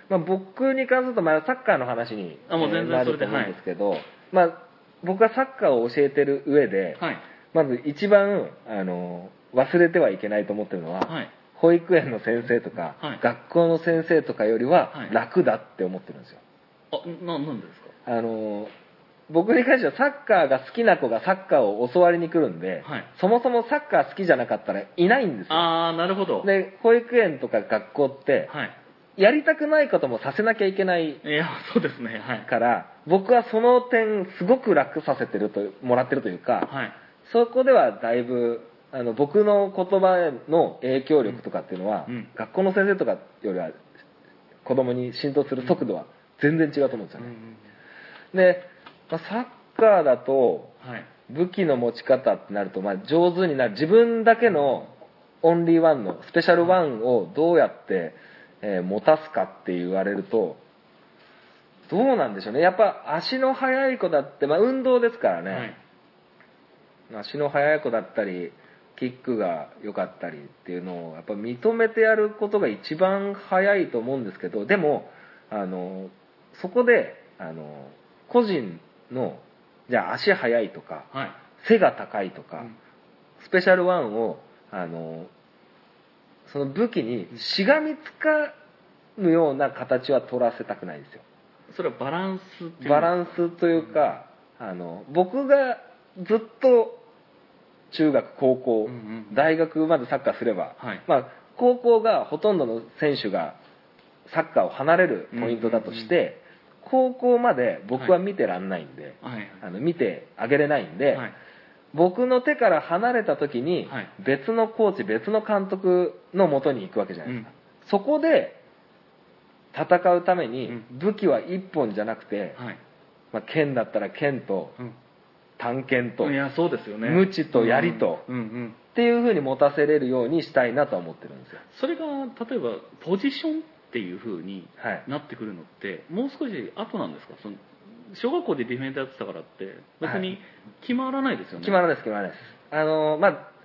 まあ、僕に関すると、まあ、サッカーの話にあもう全然えーなそれでると思うんですけど、まあ、僕がサッカーを教えてる上で、はい。まず一番、あの、忘れてはいけないと思ってるのは、はい。保育園の先生とか、はい。学校の先生とかよりははい。楽だって思ってるんですよ。あななんでですか？あの、僕に関してはサッカーが好きな子がサッカーを教わりに来るんで、はい。そもそもサッカー好きじゃなかったらいないんですよ。ああなるほど。で、保育園とか学校って、はいやりたくないこともさせなきゃいけないいやそうですねはい。から、僕はその点すごく楽させてると、もらってるというか、はい。そこではだいぶ、あの、僕の言葉への影響力とかっていうのは、うん。学校の先生とかよりは、子供に浸透する速度は全然違うと思うんですよね。で、まあサッカーだと、はい。武器の持ち方ってなると、まあ、上手になる。自分だけのオンリーワンのスペシャルワンをどうやって、えー持たすかって言われるとどうなんでしょうね。やっぱ足の速い子だって、まあ、運動ですからね、はい。足の速い子だったりキックが良かったりっていうのをやっぱ認めてやることが一番早いと思うんですけどでもあのそこであの個人のじゃあ足速いとかはい。背が高いとか、うん。スペシャルワンをあのその武器にしがみつかぬような形は取らせたくないんですよ。それはバランスバランスというか、あの僕がずっと中学高校、うんうん大学までサッカーすれば、はい。まあ、高校がほとんどの選手がサッカーを離れるポイントだとして、高校まで僕は見てらんないんで、はい。あの見てあげれないんで、はい僕の手から離れた時にはい。別のコーチ別の監督の元に行くわけじゃないですか、そこで戦うためにうん。武器は1本じゃなくて、はい。まあ、剣だったら剣とうん。短剣とっいやそうですよね。無知と槍とうんうん。うんていう風に持たせれるようにしたいなとは思ってるんですよ。それが例えばポジションっていう風にはい。なってくるのってもう少し後なんですか？その小学校でディフェンダーやってたからって別に決まらないですよね、決まらないです決まらないです。あのまあ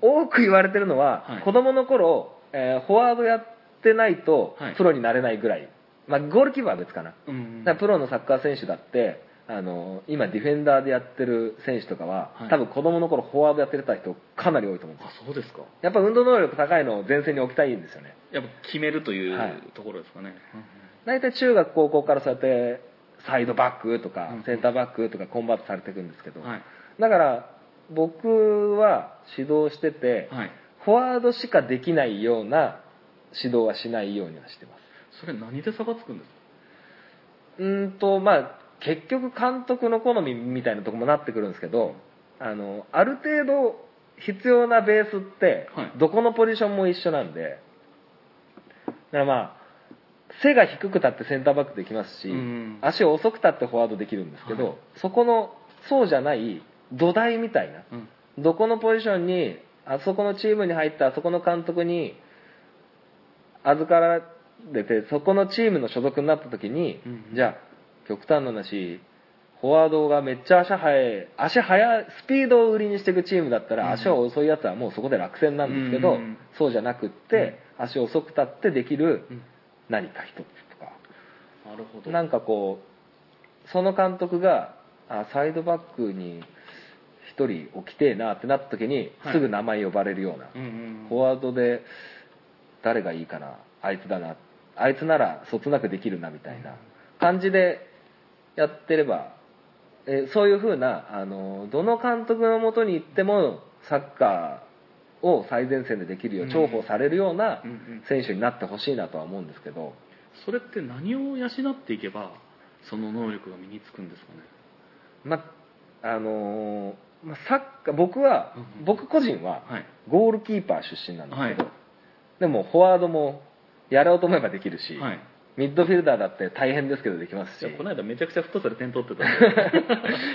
多く言われてるのは、はい。子供の頃、えーフォワードやってないとはい。プロになれないぐらい、まあ、ゴールキーパーは別かな。うんうん。だからプロのサッカー選手だってあの今ディフェンダーでやってる選手とかは、はい。多分子供の頃フォワードやってた人かなり多いと思うんです。よあそうですか。やっぱ運動能力高いのを前線に置きたいんですよね。やっぱ決めるというはい。ところですかね、大体中学高校からそうやってサイドバックとかうんセンターバックとかコンバートされていくんですけど、はい。だから僕は指導してて、はい。フォワードしかできないような指導はしないようにはしてます。それ何で差がつくんですか？うーんとまあ結局監督の好みみたいなとこもなってくるんですけどあのある程度必要なベースってはい。どこのポジションも一緒なんでだからまあ背が低く立ってセンターバックできますし、うん。足遅く立ってフォワードできるんですけど、はい。そこのそうじゃない土台みたいなうんどこのポジションにあそこのチームに入ったあそこの監督に預かられてそこのチームの所属になった時に、うんじゃあ極端な話フォワードがめっちゃ足速い足速いスピードを売りにしていくチームだったら、うん足が遅いやつはもうそこで落選なんですけど、うんそうじゃなくって、足遅く立ってできるうん何か一つとか、なるほど。なんかこうその監督があサイドバックに一人置きてえなってなった時にはい。すぐ名前呼ばれるような、うんうんフォワードで誰がいいかなあいつだなあいつならそつなくできるなみたいな感じでやってればえそういうふうなあのどの監督のもとに行ってもサッカーを最前線でできるよううん。重宝されるような選手になってほしいなとは思うんですけど、それって何を養っていけばその能力が身につくんですかね？まあのーまあサッカー僕は、僕個人ははい。ゴールキーパー出身なんですけど、はい。でもフォワードもやろうと思えばできるし、はい。ミッドフィルダーだって大変ですけどできますし。この間めちゃくちゃフットサル点取ってた。い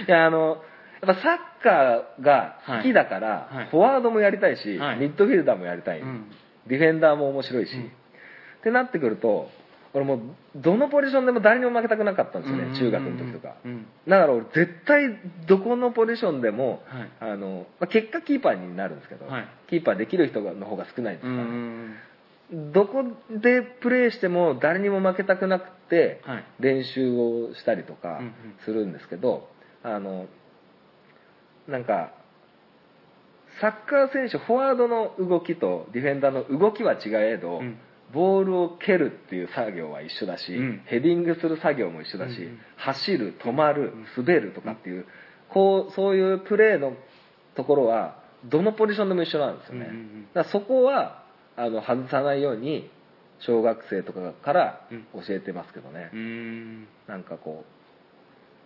やあのやっぱサッカーが好きだから、はい。はいフォワードもやりたいし、はい。ミッドフィルダーもやりたい、うん。ディフェンダーも面白いし、うん。ってなってくると俺もうどのポジションでも誰にも負けたくなかったんですよね、うん。中学の時とか、うん。だから俺絶対どこのポジションでも、はい。あのまあ、結果キーパーになるんですけど、はい。キーパーできる人の方が少ないんですうんうから、ん。どこでプレーしても誰にも負けたくなくてはい。練習をしたりとかうんうん。するんですけど、あのなんかサッカー選手フォワードの動きとディフェンダーの動きは違えど、うん。ボールを蹴るっていう作業は一緒だし、うん。ヘディングする作業も一緒だし、うん。うん走る止まるん。滑るとかっていう、こうそういうプレーのところはどのポジションでも一緒なんですよね、うんうんうん。だからそこはあの外さないように小学生とかから教えてますけどね、うん。なんかこう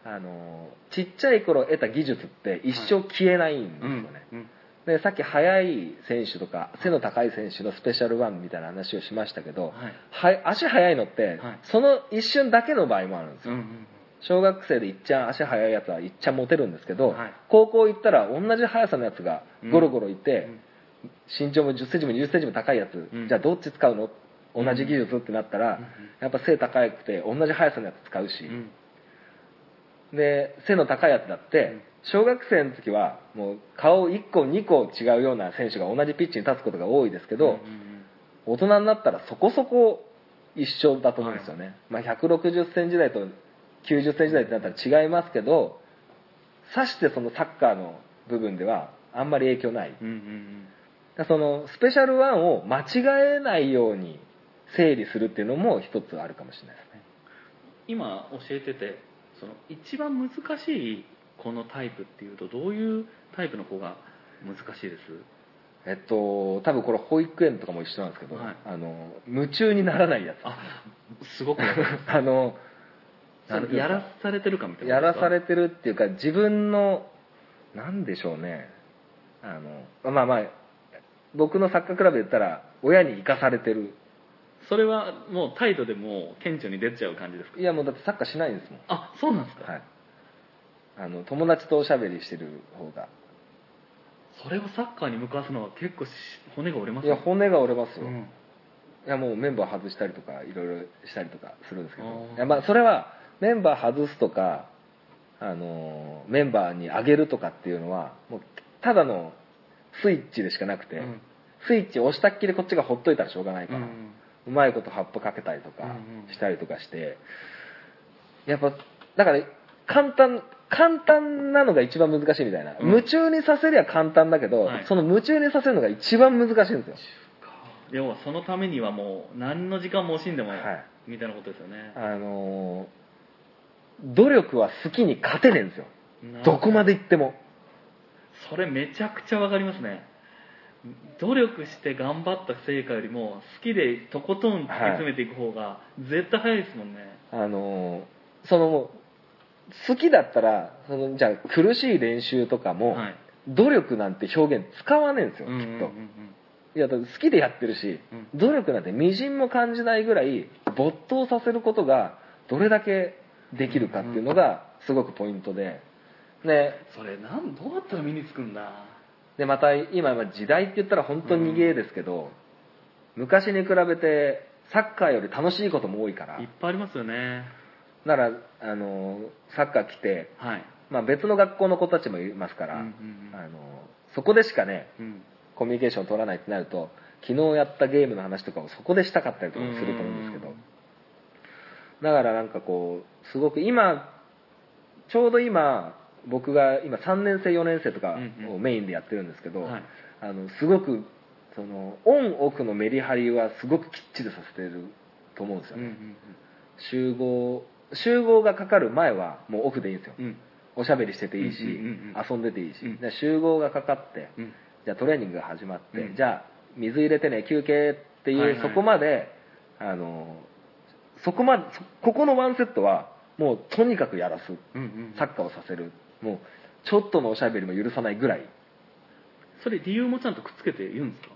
あのちっちゃい頃得た技術って一生消えないんですよね、うん。でさっき速い選手とか背の高い選手のスペシャルワンみたいな話をしましたけど、はい。は足速いのって、はい。その一瞬だけの場合もあるんですよ、うんうん小学生でいっちゃん足速いやつはいっちゃんモテるんですけど、はい。高校行ったら同じ速さのやつがゴロゴロいて、身長も1 0センチも2 0センチも高いやつ、うん。じゃあどっち使うの？同じ技術ってなったら、うん。やっぱ背高くて同じ速さのやつ使うし、うんで背の高いやつだって小学生の時はもう顔1個2個違うような選手が同じピッチに立つことが多いですけど、大人になったらそこそこ一緒だと思うんですよね、まあ、160センチ台と90センチ台ってなったら違いますけどさしてそのサッカーの部分ではあんまり影響ない。うんうんうん。そのスペシャルワンを間違えないように整理するっていうのも一つあるかもしれないですね。今教えててその一番難しいこのタイプっていうとどういうタイプの子が難しいです？えっと多分これ保育園とかも一緒なんですけど、はい。あの夢中にならないやつ。あすごく あのやらされてるかみたいなやらされててるっていうか自分のなんでしょうね。あのまあまあ僕のサッカークラブで言ったら親に生かされてるそれはもう態度でもう顕著に出ちゃう感じですか？いやもうだってサッカーしないんですもん。あそうなんですか、はい。あの友達とおしゃべりしてる方が。それをサッカーに向かわすのは結構し骨が折れますいや骨が折れますよ、うん。いやもうメンバー外したりとかいろいろしたりとかするんですけど。いやまあそれはメンバー外すとかあのメンバーに上げるとかっていうのはもうただのスイッチでしかなくて、うん。スイッチ押したっきりこっちがほっといたらしょうがないから、ううんまいこと葉っぱかけたりとかしたりとかして、やっぱだから簡単簡単なのが一番難しいみたいな、うん。夢中にさせりゃ簡単だけど、はい。その夢中にさせるのが一番難しいんですよ。要はそのためにはもう何の時間も惜しんでも、はい。みたいなことですよね。あのー努力は好きに勝てねえんですよ。どこまで行っても。それめちゃくちゃわかりますね努力して頑張った成果よりも好きでとことん突き詰めていく方が絶対早いですもんね、あのーその好きだったらそのじゃあ苦しい練習とかも、はい。努力なんて表現使わねえんですよ、うんうんうんきっと。いやだって好きでやってるし、う努力なんてみじんも感じないぐらい没頭させることがどれだけできるかっていうのがすごくポイントで。でそれなんどうやったら身につくんだ？でまた今まあ時代って言ったら本当に逃げですけど、昔に比べてサッカーより楽しいことも多いから。いっぱいありますよね。ならあのサッカー来て、はい。まあ、別の学校の子たちもいますから、うんうんうんあのそこでしかねうん。コミュニケーションを取らないってなると昨日やったゲームの話とかをそこでしたかったりとかもすると思うんですけど。うん。だからなんかこうすごく今ちょうど今僕が今3年生4年生とかをメインでやってるんですけど、はい。あのすごくそのオンオフのメリハリはすごくきっちりさせてると思うんですよね、うんうん集合集合がかかる前はもうオフでいいんですよ、うん。おしゃべりしてていいし、うんうんうんうん。遊んでていいし、うん。で集合がかかって、うん。じゃあトレーニングが始まって、うん。じゃあ水入れてね休憩っていう、はいはい。そこまであのそこまでそここのワンセットはもうとにかくやらすうんうん。サッカーをさせるもうちょっとのおしゃべりも許さないぐらい。それ理由もちゃんとくっつけて言うんですか？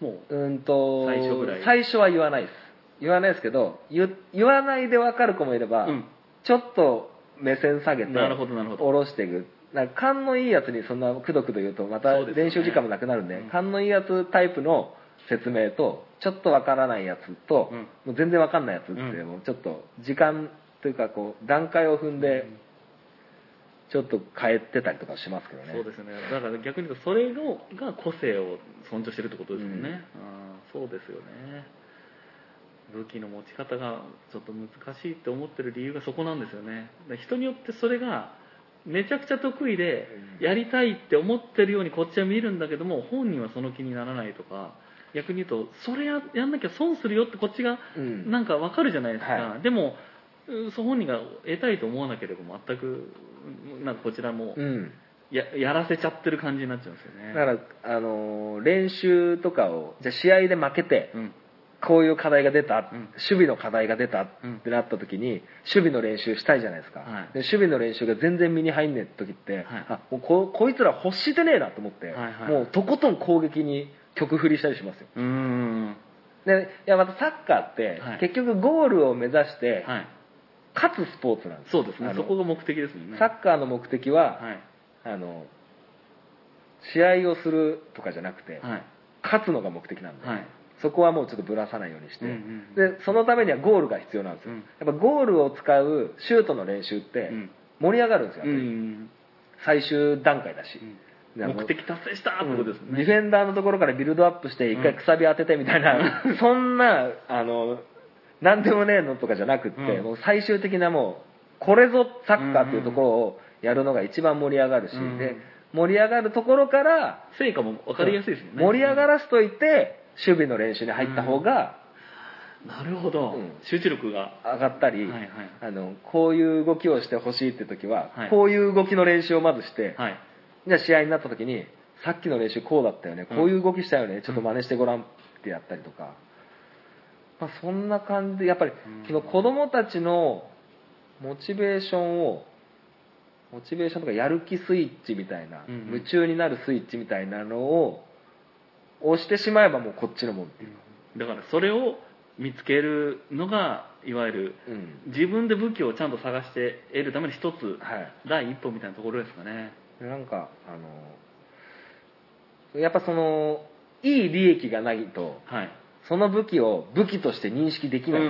もううんと最初ぐらい。最初は言わないです。言わないですけど言言わないで分かる子もいれば、うん。ちょっと目線下げてなるほどなるほど。下ろしていく。なんか勘のいいやつにそんなくどくど言うとまた練習時間もなくなるんでうん。勘のいいやつタイプの説明とちょっとわからないやつと、うん。もう全然わかんないやつって、うん。もうちょっと時間というかこう段階を踏んでちょっと変えてたりとかしますけどね。そうですね。だから逆に言うとそれのが個性を尊重してるってことですもんね、うん。そうですよね。武器の持ち方がちょっと難しいって思ってる理由がそこなんですよね。で人によってそれがめちゃくちゃ得意でうん。やりたいって思ってるようにこっちは見るんだけども本人はその気にならないとか逆に言うとそれややんなきゃ損するよってこっちがうん。なんか分かるじゃないですか、はでもうんそう本人が得たいと思わなければ全くうんなんかこちらもうん。ややらせちゃってる感じになっちゃうんですよね。だから、あのー練習とかをじゃあ試合で負けて、うん。こういう課題が出た、うん。守備の課題が出たってなった時に、守備の練習したいじゃないですか、はい。で守備の練習が全然身に入んねえ時って、はい。あもうここいつら欲してねえなと思って、はいはい。もうとことん攻撃に曲振りしたりしますよ。うーん。でいやまたサッカーって、はい。結局ゴールを目指してはい勝つスポーツなんですそうですね。そこが目的ですもんね。サッカーの目的は、はい。あの試合をするとかじゃなくて、はい。勝つのが目的なんで、はい。そこはもうちょっとぶらさないようにして、うんうんでそのためにはゴールが必要なんですよ、うん。やっぱゴールを使うシュートの練習ってうん。盛り上がるんですよ、うん最終段階だし、目的達成したってことですね。ディフェンダーのところからビルドアップして一回くさび当ててみたいな、そんなあの何でもねえのとかじゃなくって、うん。もう最終的なもうこれぞサッカーっていうところをやるのが一番盛り上がるし、うん。で盛り上がるところから成果も分かりやすいですよね。盛り上がらすといて守備の練習に入った方がなるほど、うん。集中力が。上がったり、はいはい。あのこういう動きをしてほしいって時は、はい。こういう動きの練習をまずして、はい。じゃあ試合になった時にさっきの練習こうだったよねこういう動きしたよね、ちょっと真似してごらんってやったりとか、まあ、そんな感じでやっぱりうん。その子供たちのモチベーションをモチベーションとかやる気スイッチみたいな、うんうん。夢中になるスイッチみたいなのを押してしまえばもうこっちのもんっていう、だからそれを見つけるのがいわゆるうん。自分で武器をちゃんと探して得るために一つはい、第一歩みたいなところですかね。なんかあのやっぱそのいい利益がないとはいその武器を武器として認識できない、だ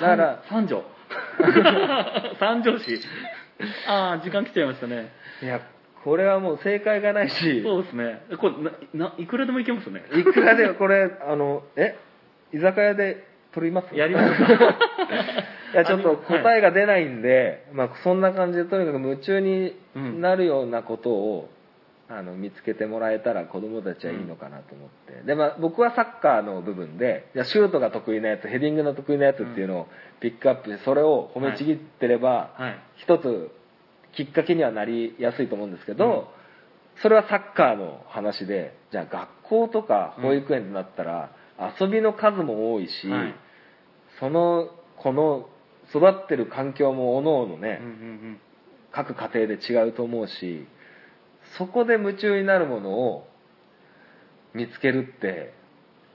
だから三条。三条市。ああ時間来ちゃいましたね。いやこれはもう正解がないし。そうですね。これなないくらでもいけますね。いくらでこれあのえ居酒屋で取ります？やります。いやちょっと答えが出ないんで、まあ、そんな感じでとにかく夢中になるようなことを、あの見つけてもらえたら子供たちはいいのかなと思って、で、まあ、僕はサッカーの部分でじゃあシュートが得意なやつヘディングの得意なやつっていうのをピックアップしてそれを褒めちぎってれば、はい。一つきっかけにはなりやすいと思うんですけど、それはサッカーの話でじゃあ学校とか保育園になったら、遊びの数も多いし、はい。その子の育ってる環境もおのおのね、うんうん各家庭で違うと思うしそこで夢中になるものを見つけるって、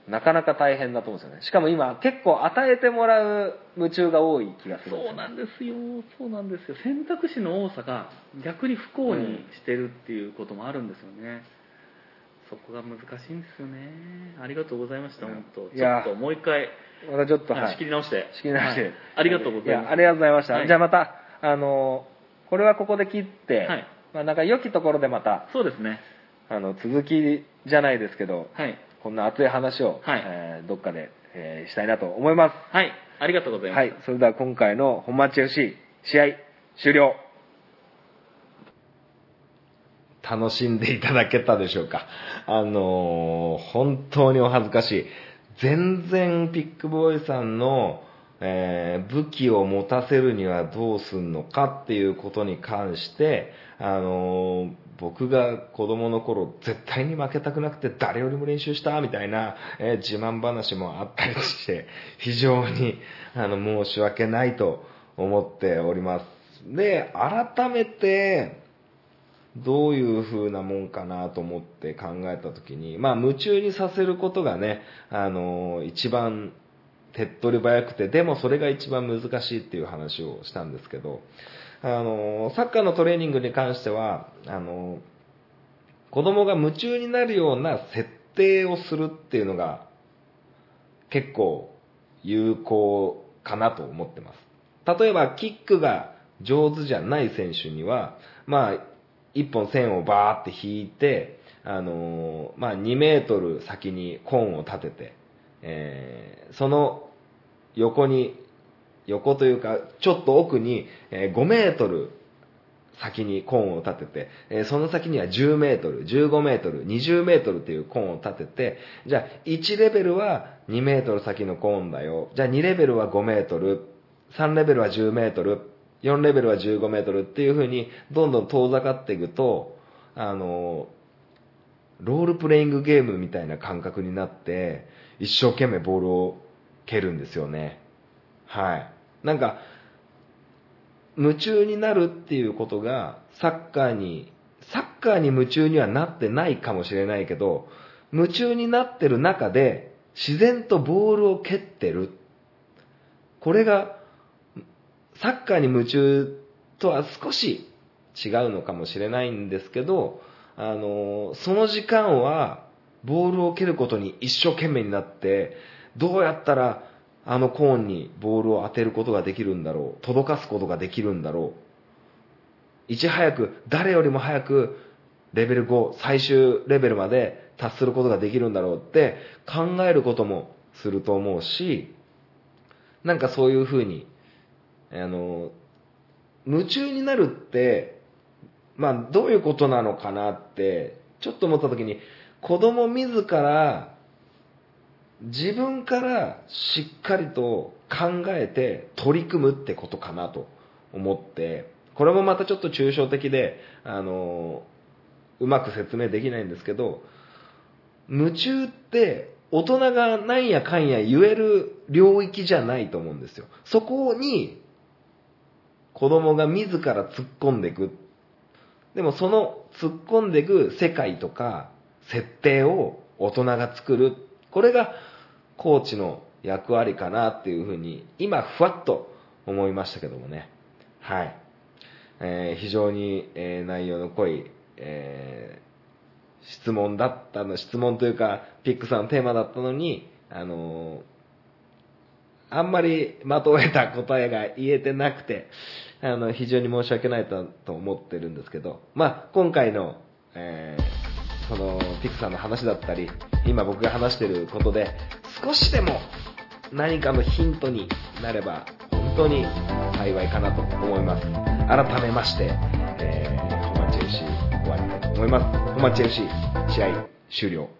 なかなか大変だと思うんですよね。しかも今、結構与えてもらう夢中が多い気がするそうなんですよ。そうなんですよ。選択肢の多さが逆に不幸にしてるっていうこともあるんですよね、そこが難しいんですよね。ありがとうございました本当。ちょっともう一回またちょっと、はい。仕切り直して。仕切り直して、はい。ありがとうございます。やありがとうございました。はい。じゃあまた、あの、これはここで切って、はいまあなんか良きところでまた、そうですねあの、続きじゃないですけど、はいこんな熱い話を、はいえーどっかで、えーしたいなと思います。はいありがとうございます、はい、それでは今回の本町 FC 試合終了。楽しんでいただけたでしょうか。あのー本当にお恥ずかしい。全然ピックボーイさんの、えー武器を持たせるにはどうすんのかっていうことに関して、あのー僕が子供の頃絶対に負けたくなくて誰よりも練習したみたいな、えー自慢話もあったりして、非常にあの申し訳ないと思っております。で、改めて、どういう風なもんかなと思って考えたときに、まあ夢中にさせることがね、あの、一番手っ取り早くて、でもそれが一番難しいっていう話をしたんですけど、あの、サッカーのトレーニングに関しては、あの、子供が夢中になるような設定をするっていうのが結構有効かなと思ってます。例えば、キックが上手じゃない選手には、まあ、一本線をバーって引いて、あのまあ、2メートル先にコーンを立てて、えーその横に、横というか、ちょっと奥に、えー5メートル先にコーンを立てて、えーその先には10メートル、15メートル、20メートルっていうコーンを立てて、じゃあ1レベルは2メートル先のコーンだよ。じゃあ2レベルは5メートル、3レベルは10メートル、4レベルは15メートルっていう風にどんどん遠ざかっていくと、あの、ロールプレイングゲームみたいな感覚になって、一生懸命ボールを蹴るんですよね。はい。なんか、夢中になるっていうことが、サッカーに、サッカーに夢中にはなってないかもしれないけど、夢中になってる中で、自然とボールを蹴ってる。これが、サッカーに夢中とは少し違うのかもしれないんですけど、あの、その時間は、ボールを蹴ることに一生懸命になって、どうやったらあのコーンにボールを当てることができるんだろう、届かすことができるんだろう。いち早く、誰よりも早く、レベル5、最終レベルまで達することができるんだろうって考えることもすると思うし、なんかそういうふうに、あの、夢中になるって、まあどういうことなのかなって、ちょっと思った時に、子供自ら自分からしっかりと考えて取り組むってことかなと思って、これもまたちょっと抽象的で、あの、うまく説明できないんですけど、夢中って大人がなんやかんや言える領域じゃないと思うんですよ。そこに子供が自ら突っ込んでいく。でもその突っ込んでいく世界とか設定を大人が作る。これがコーチの役割かなっていうふうに今ふわっと思いましたけどもね。はい。えー非常に、えー内容の濃い、えー質問だったの、質問というか、ピックさんのテーマだったのに、あのあんまりまとえた答えが言えてなくて、あの、非常に申し訳ないとと思ってるんですけど、まあ、今回の、えーその、ピクさんの話だったり、今僕が話してることで、少しでも何かのヒントになれば、本当に幸いかなと思います。改めまして、えー、本町 FC 終わりたいと思います。小町 FC 試合終了。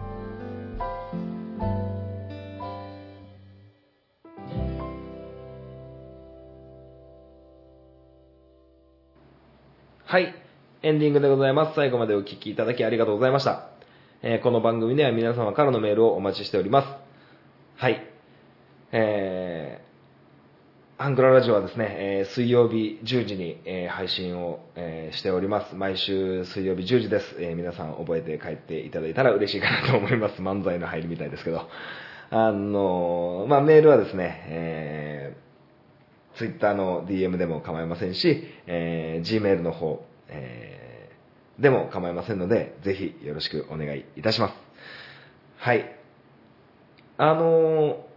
エンディングでございます。最後までお聞きいただきありがとうございました。えーこの番組では皆様からのメールをお待ちしております。はい。えー、アングララジオはですね、えー水曜日10時に、え配信を、えしております。毎週水曜日10時です。え皆さん覚えて帰っていただいたら嬉しいかなと思います。漫才の入りみたいですけど。あのーまあ、メールはですね、えーツイッターの DM でも構いませんし、えー Gmail の方、えーでも構いませんので、ぜひよろしくお願いいたします。はい。あのー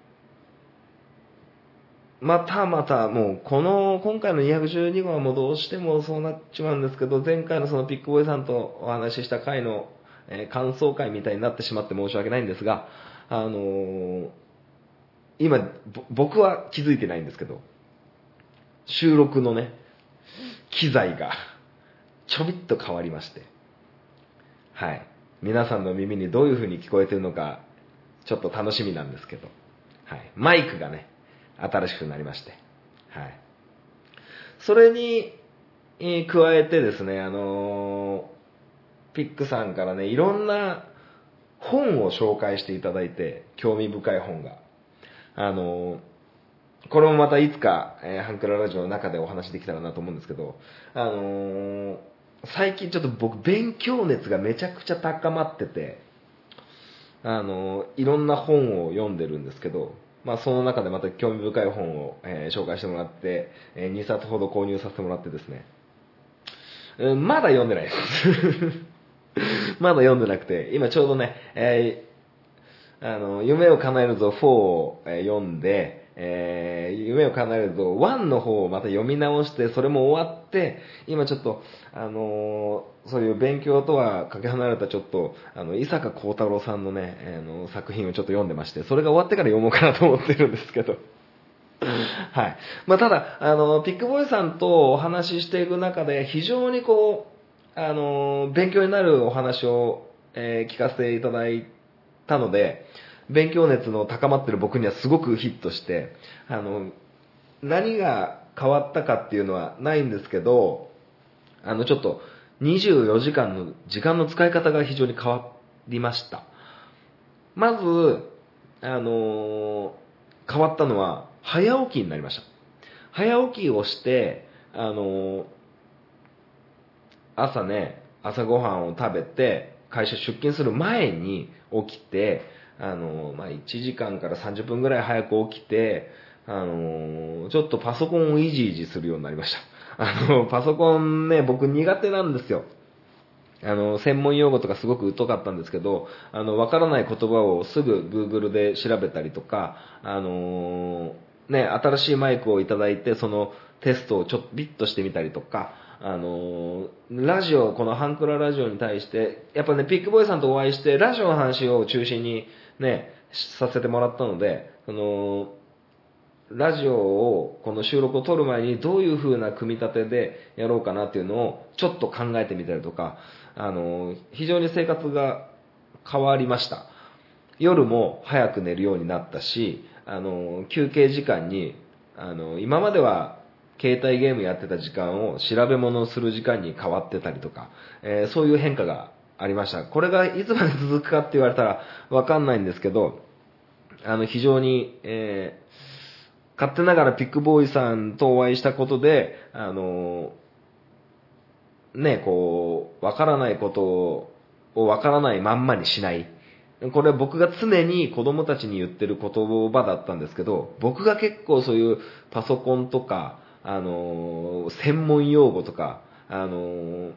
またまたもうこの今回の212号はもうどうしてもそうなっちまうんですけど前回のそのピックボーイさんとお話しした回の、え感想会みたいになってしまって申し訳ないんですがあのー今僕は気づいてないんですけど収録のね機材がちょびっと変わりまして。はい。皆さんの耳にどういう風に聞こえてるのかちょっと楽しみなんですけど、はい、マイクがね新しくなりまして、はい。それに、えー加えてですね、あのーピックさんからね、いろんな本を紹介していただいて、興味深い本が。あのーこれもまたいつか、えーハンクララジオの中でお話できたらなと思うんですけど、あのー最近ちょっと僕勉強熱がめちゃくちゃ高まってて、あの、いろんな本を読んでるんですけど、まあその中でまた興味深い本を、えー紹介してもらって、え2冊ほど購入させてもらってですね、うんまだ読んでないです。まだ読んでなくて、今ちょうどね、えーあの、夢を叶えるぞ4を、読んで、えー夢を叶えるぞ1の方をまた読み直して、それも終わって、今ちょっと、あのーそういう勉強とはかけ離れたちょっと、あの、伊坂幸太郎さんのね、あの、作品をちょっと読んでまして、それが終わってから読もうかなと思ってるんですけど。はい。まあ、ただ、あの、ピックボーイさんとお話ししていく中で、非常にこう、あの、勉強になるお話を、えー聞かせていただいたので、勉強熱の高まってる僕にはすごくヒットして、あの、何が変わったかっていうのはないんですけど、あの、ちょっと、24時間の時間の使い方が非常に変わりました。まず、あの変わったのは、早起きになりました。早起きをして、あの朝ね、朝ごはんを食べて、会社出勤する前に起きて、あのまあ、1時間から30分ぐらい早く起きて、あのちょっとパソコンをいじいじするようになりました。あの、パソコンね、僕苦手なんですよ。あの、専門用語とかすごく疎かったんですけど、あの、わからない言葉をすぐ Google で調べたりとか、あのね、新しいマイクをいただいて、そのテストをちょっとビッとしてみたりとか、あのラジオ、このハンクララジオに対して、やっぱね、ピックボーイさんとお会いして、ラジオの話を中心にね、させてもらったので、その、ラジオを、この収録を撮る前にどういう風な組み立てでやろうかなっていうのをちょっと考えてみたりとか、あの、非常に生活が変わりました。夜も早く寝るようになったし、あの、休憩時間に、あの、今までは携帯ゲームやってた時間を調べ物をする時間に変わってたりとか、えーそういう変化がありました。これがいつまで続くかって言われたらわかんないんですけど、あの、非常に、えー勝手ながらピックボーイさんとお会いしたことで、あの、ね、こう、わからないことをわからないまんまにしない。これ僕が常に子供たちに言ってる言葉だったんですけど、僕が結構そういうパソコンとか、あのー専門用語とか、あの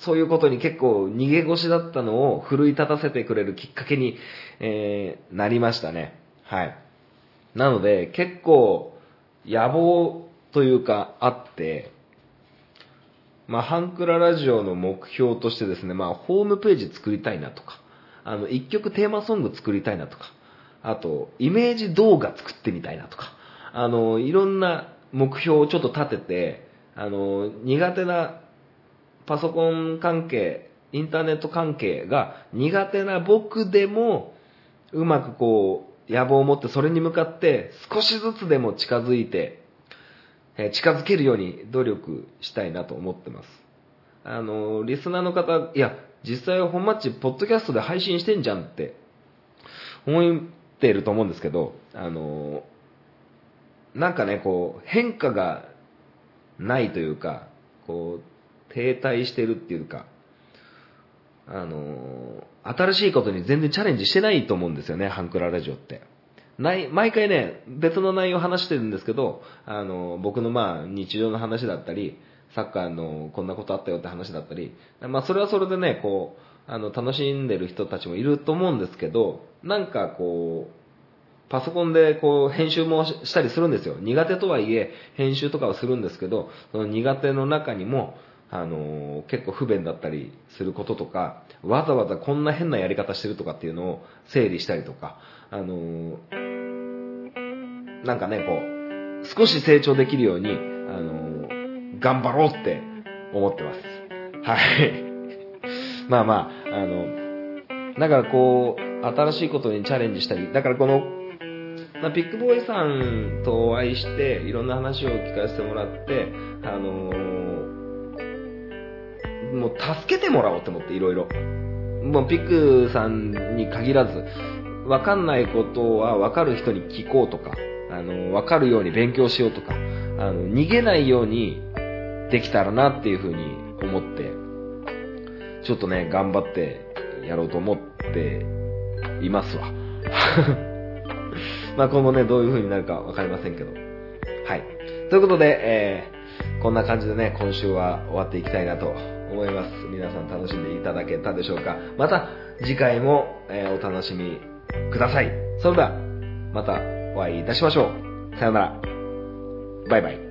そういうことに結構逃げ腰だったのを奮い立たせてくれるきっかけに、えーなりましたね。はい。なので、結構、野望というか、あって、まあ、ハンクララジオの目標としてですね、まあ、ホームページ作りたいなとか、あの、一曲テーマソング作りたいなとか、あと、イメージ動画作ってみたいなとか、あの、いろんな目標をちょっと立てて、あの、苦手なパソコン関係、インターネット関係が苦手な僕でも、うまくこう、野望を持ってそれに向かって少しずつでも近づいて、え近づけるように努力したいなと思ってます。あの、リスナーの方、いや、実際は本マッチ、ポッドキャストで配信してんじゃんって思っていると思うんですけど、あの、なんかね、こう、変化がないというか、こう、停滞してるっていうか、あの、新しいことに全然チャレンジしてないと思うんですよね、ハンクララジオって。ない、毎回ね、別の内容を話してるんですけど、あの、僕のまあ、日常の話だったり、サッカーのこんなことあったよって話だったり、まあ、それはそれでね、こう、あの、楽しんでる人たちもいると思うんですけど、なんかこう、パソコンでこう編集もしたりするんですよ。苦手とはいえ編集とかはするんですけど、その苦手の中にも、あの結構不便だったりすることとか、わざわざこんな変なやり方してるとかっていうのを整理したりとか、あのーなんかね、こう、少し成長できるように、あの頑張ろうって思ってます。はい。まあまあ、あの、だからこう、新しいことにチャレンジしたり、だからこの、まあ、ピックボーイさんとお会いして、いろんな話を聞かせてもらって、あのーもう助けてもらおうと思って、いろいろ。もうピックさんに限らず、わかんないことはわかる人に聞こうとか、あの、わかるように勉強しようとか、あの、逃げないようにできたらなっていうふうに思って、ちょっとね、頑張ってやろうと思っていますわ。まあ今後ね、どういう風になるかわかりませんけど。はい。ということで、えー、こんな感じでね、今週は終わっていきたいなと思います。皆さん楽しんでいただけたでしょうか？また次回も、えお楽しみください。それでは、またお会いいたしましょう。さよなら。バイバイ。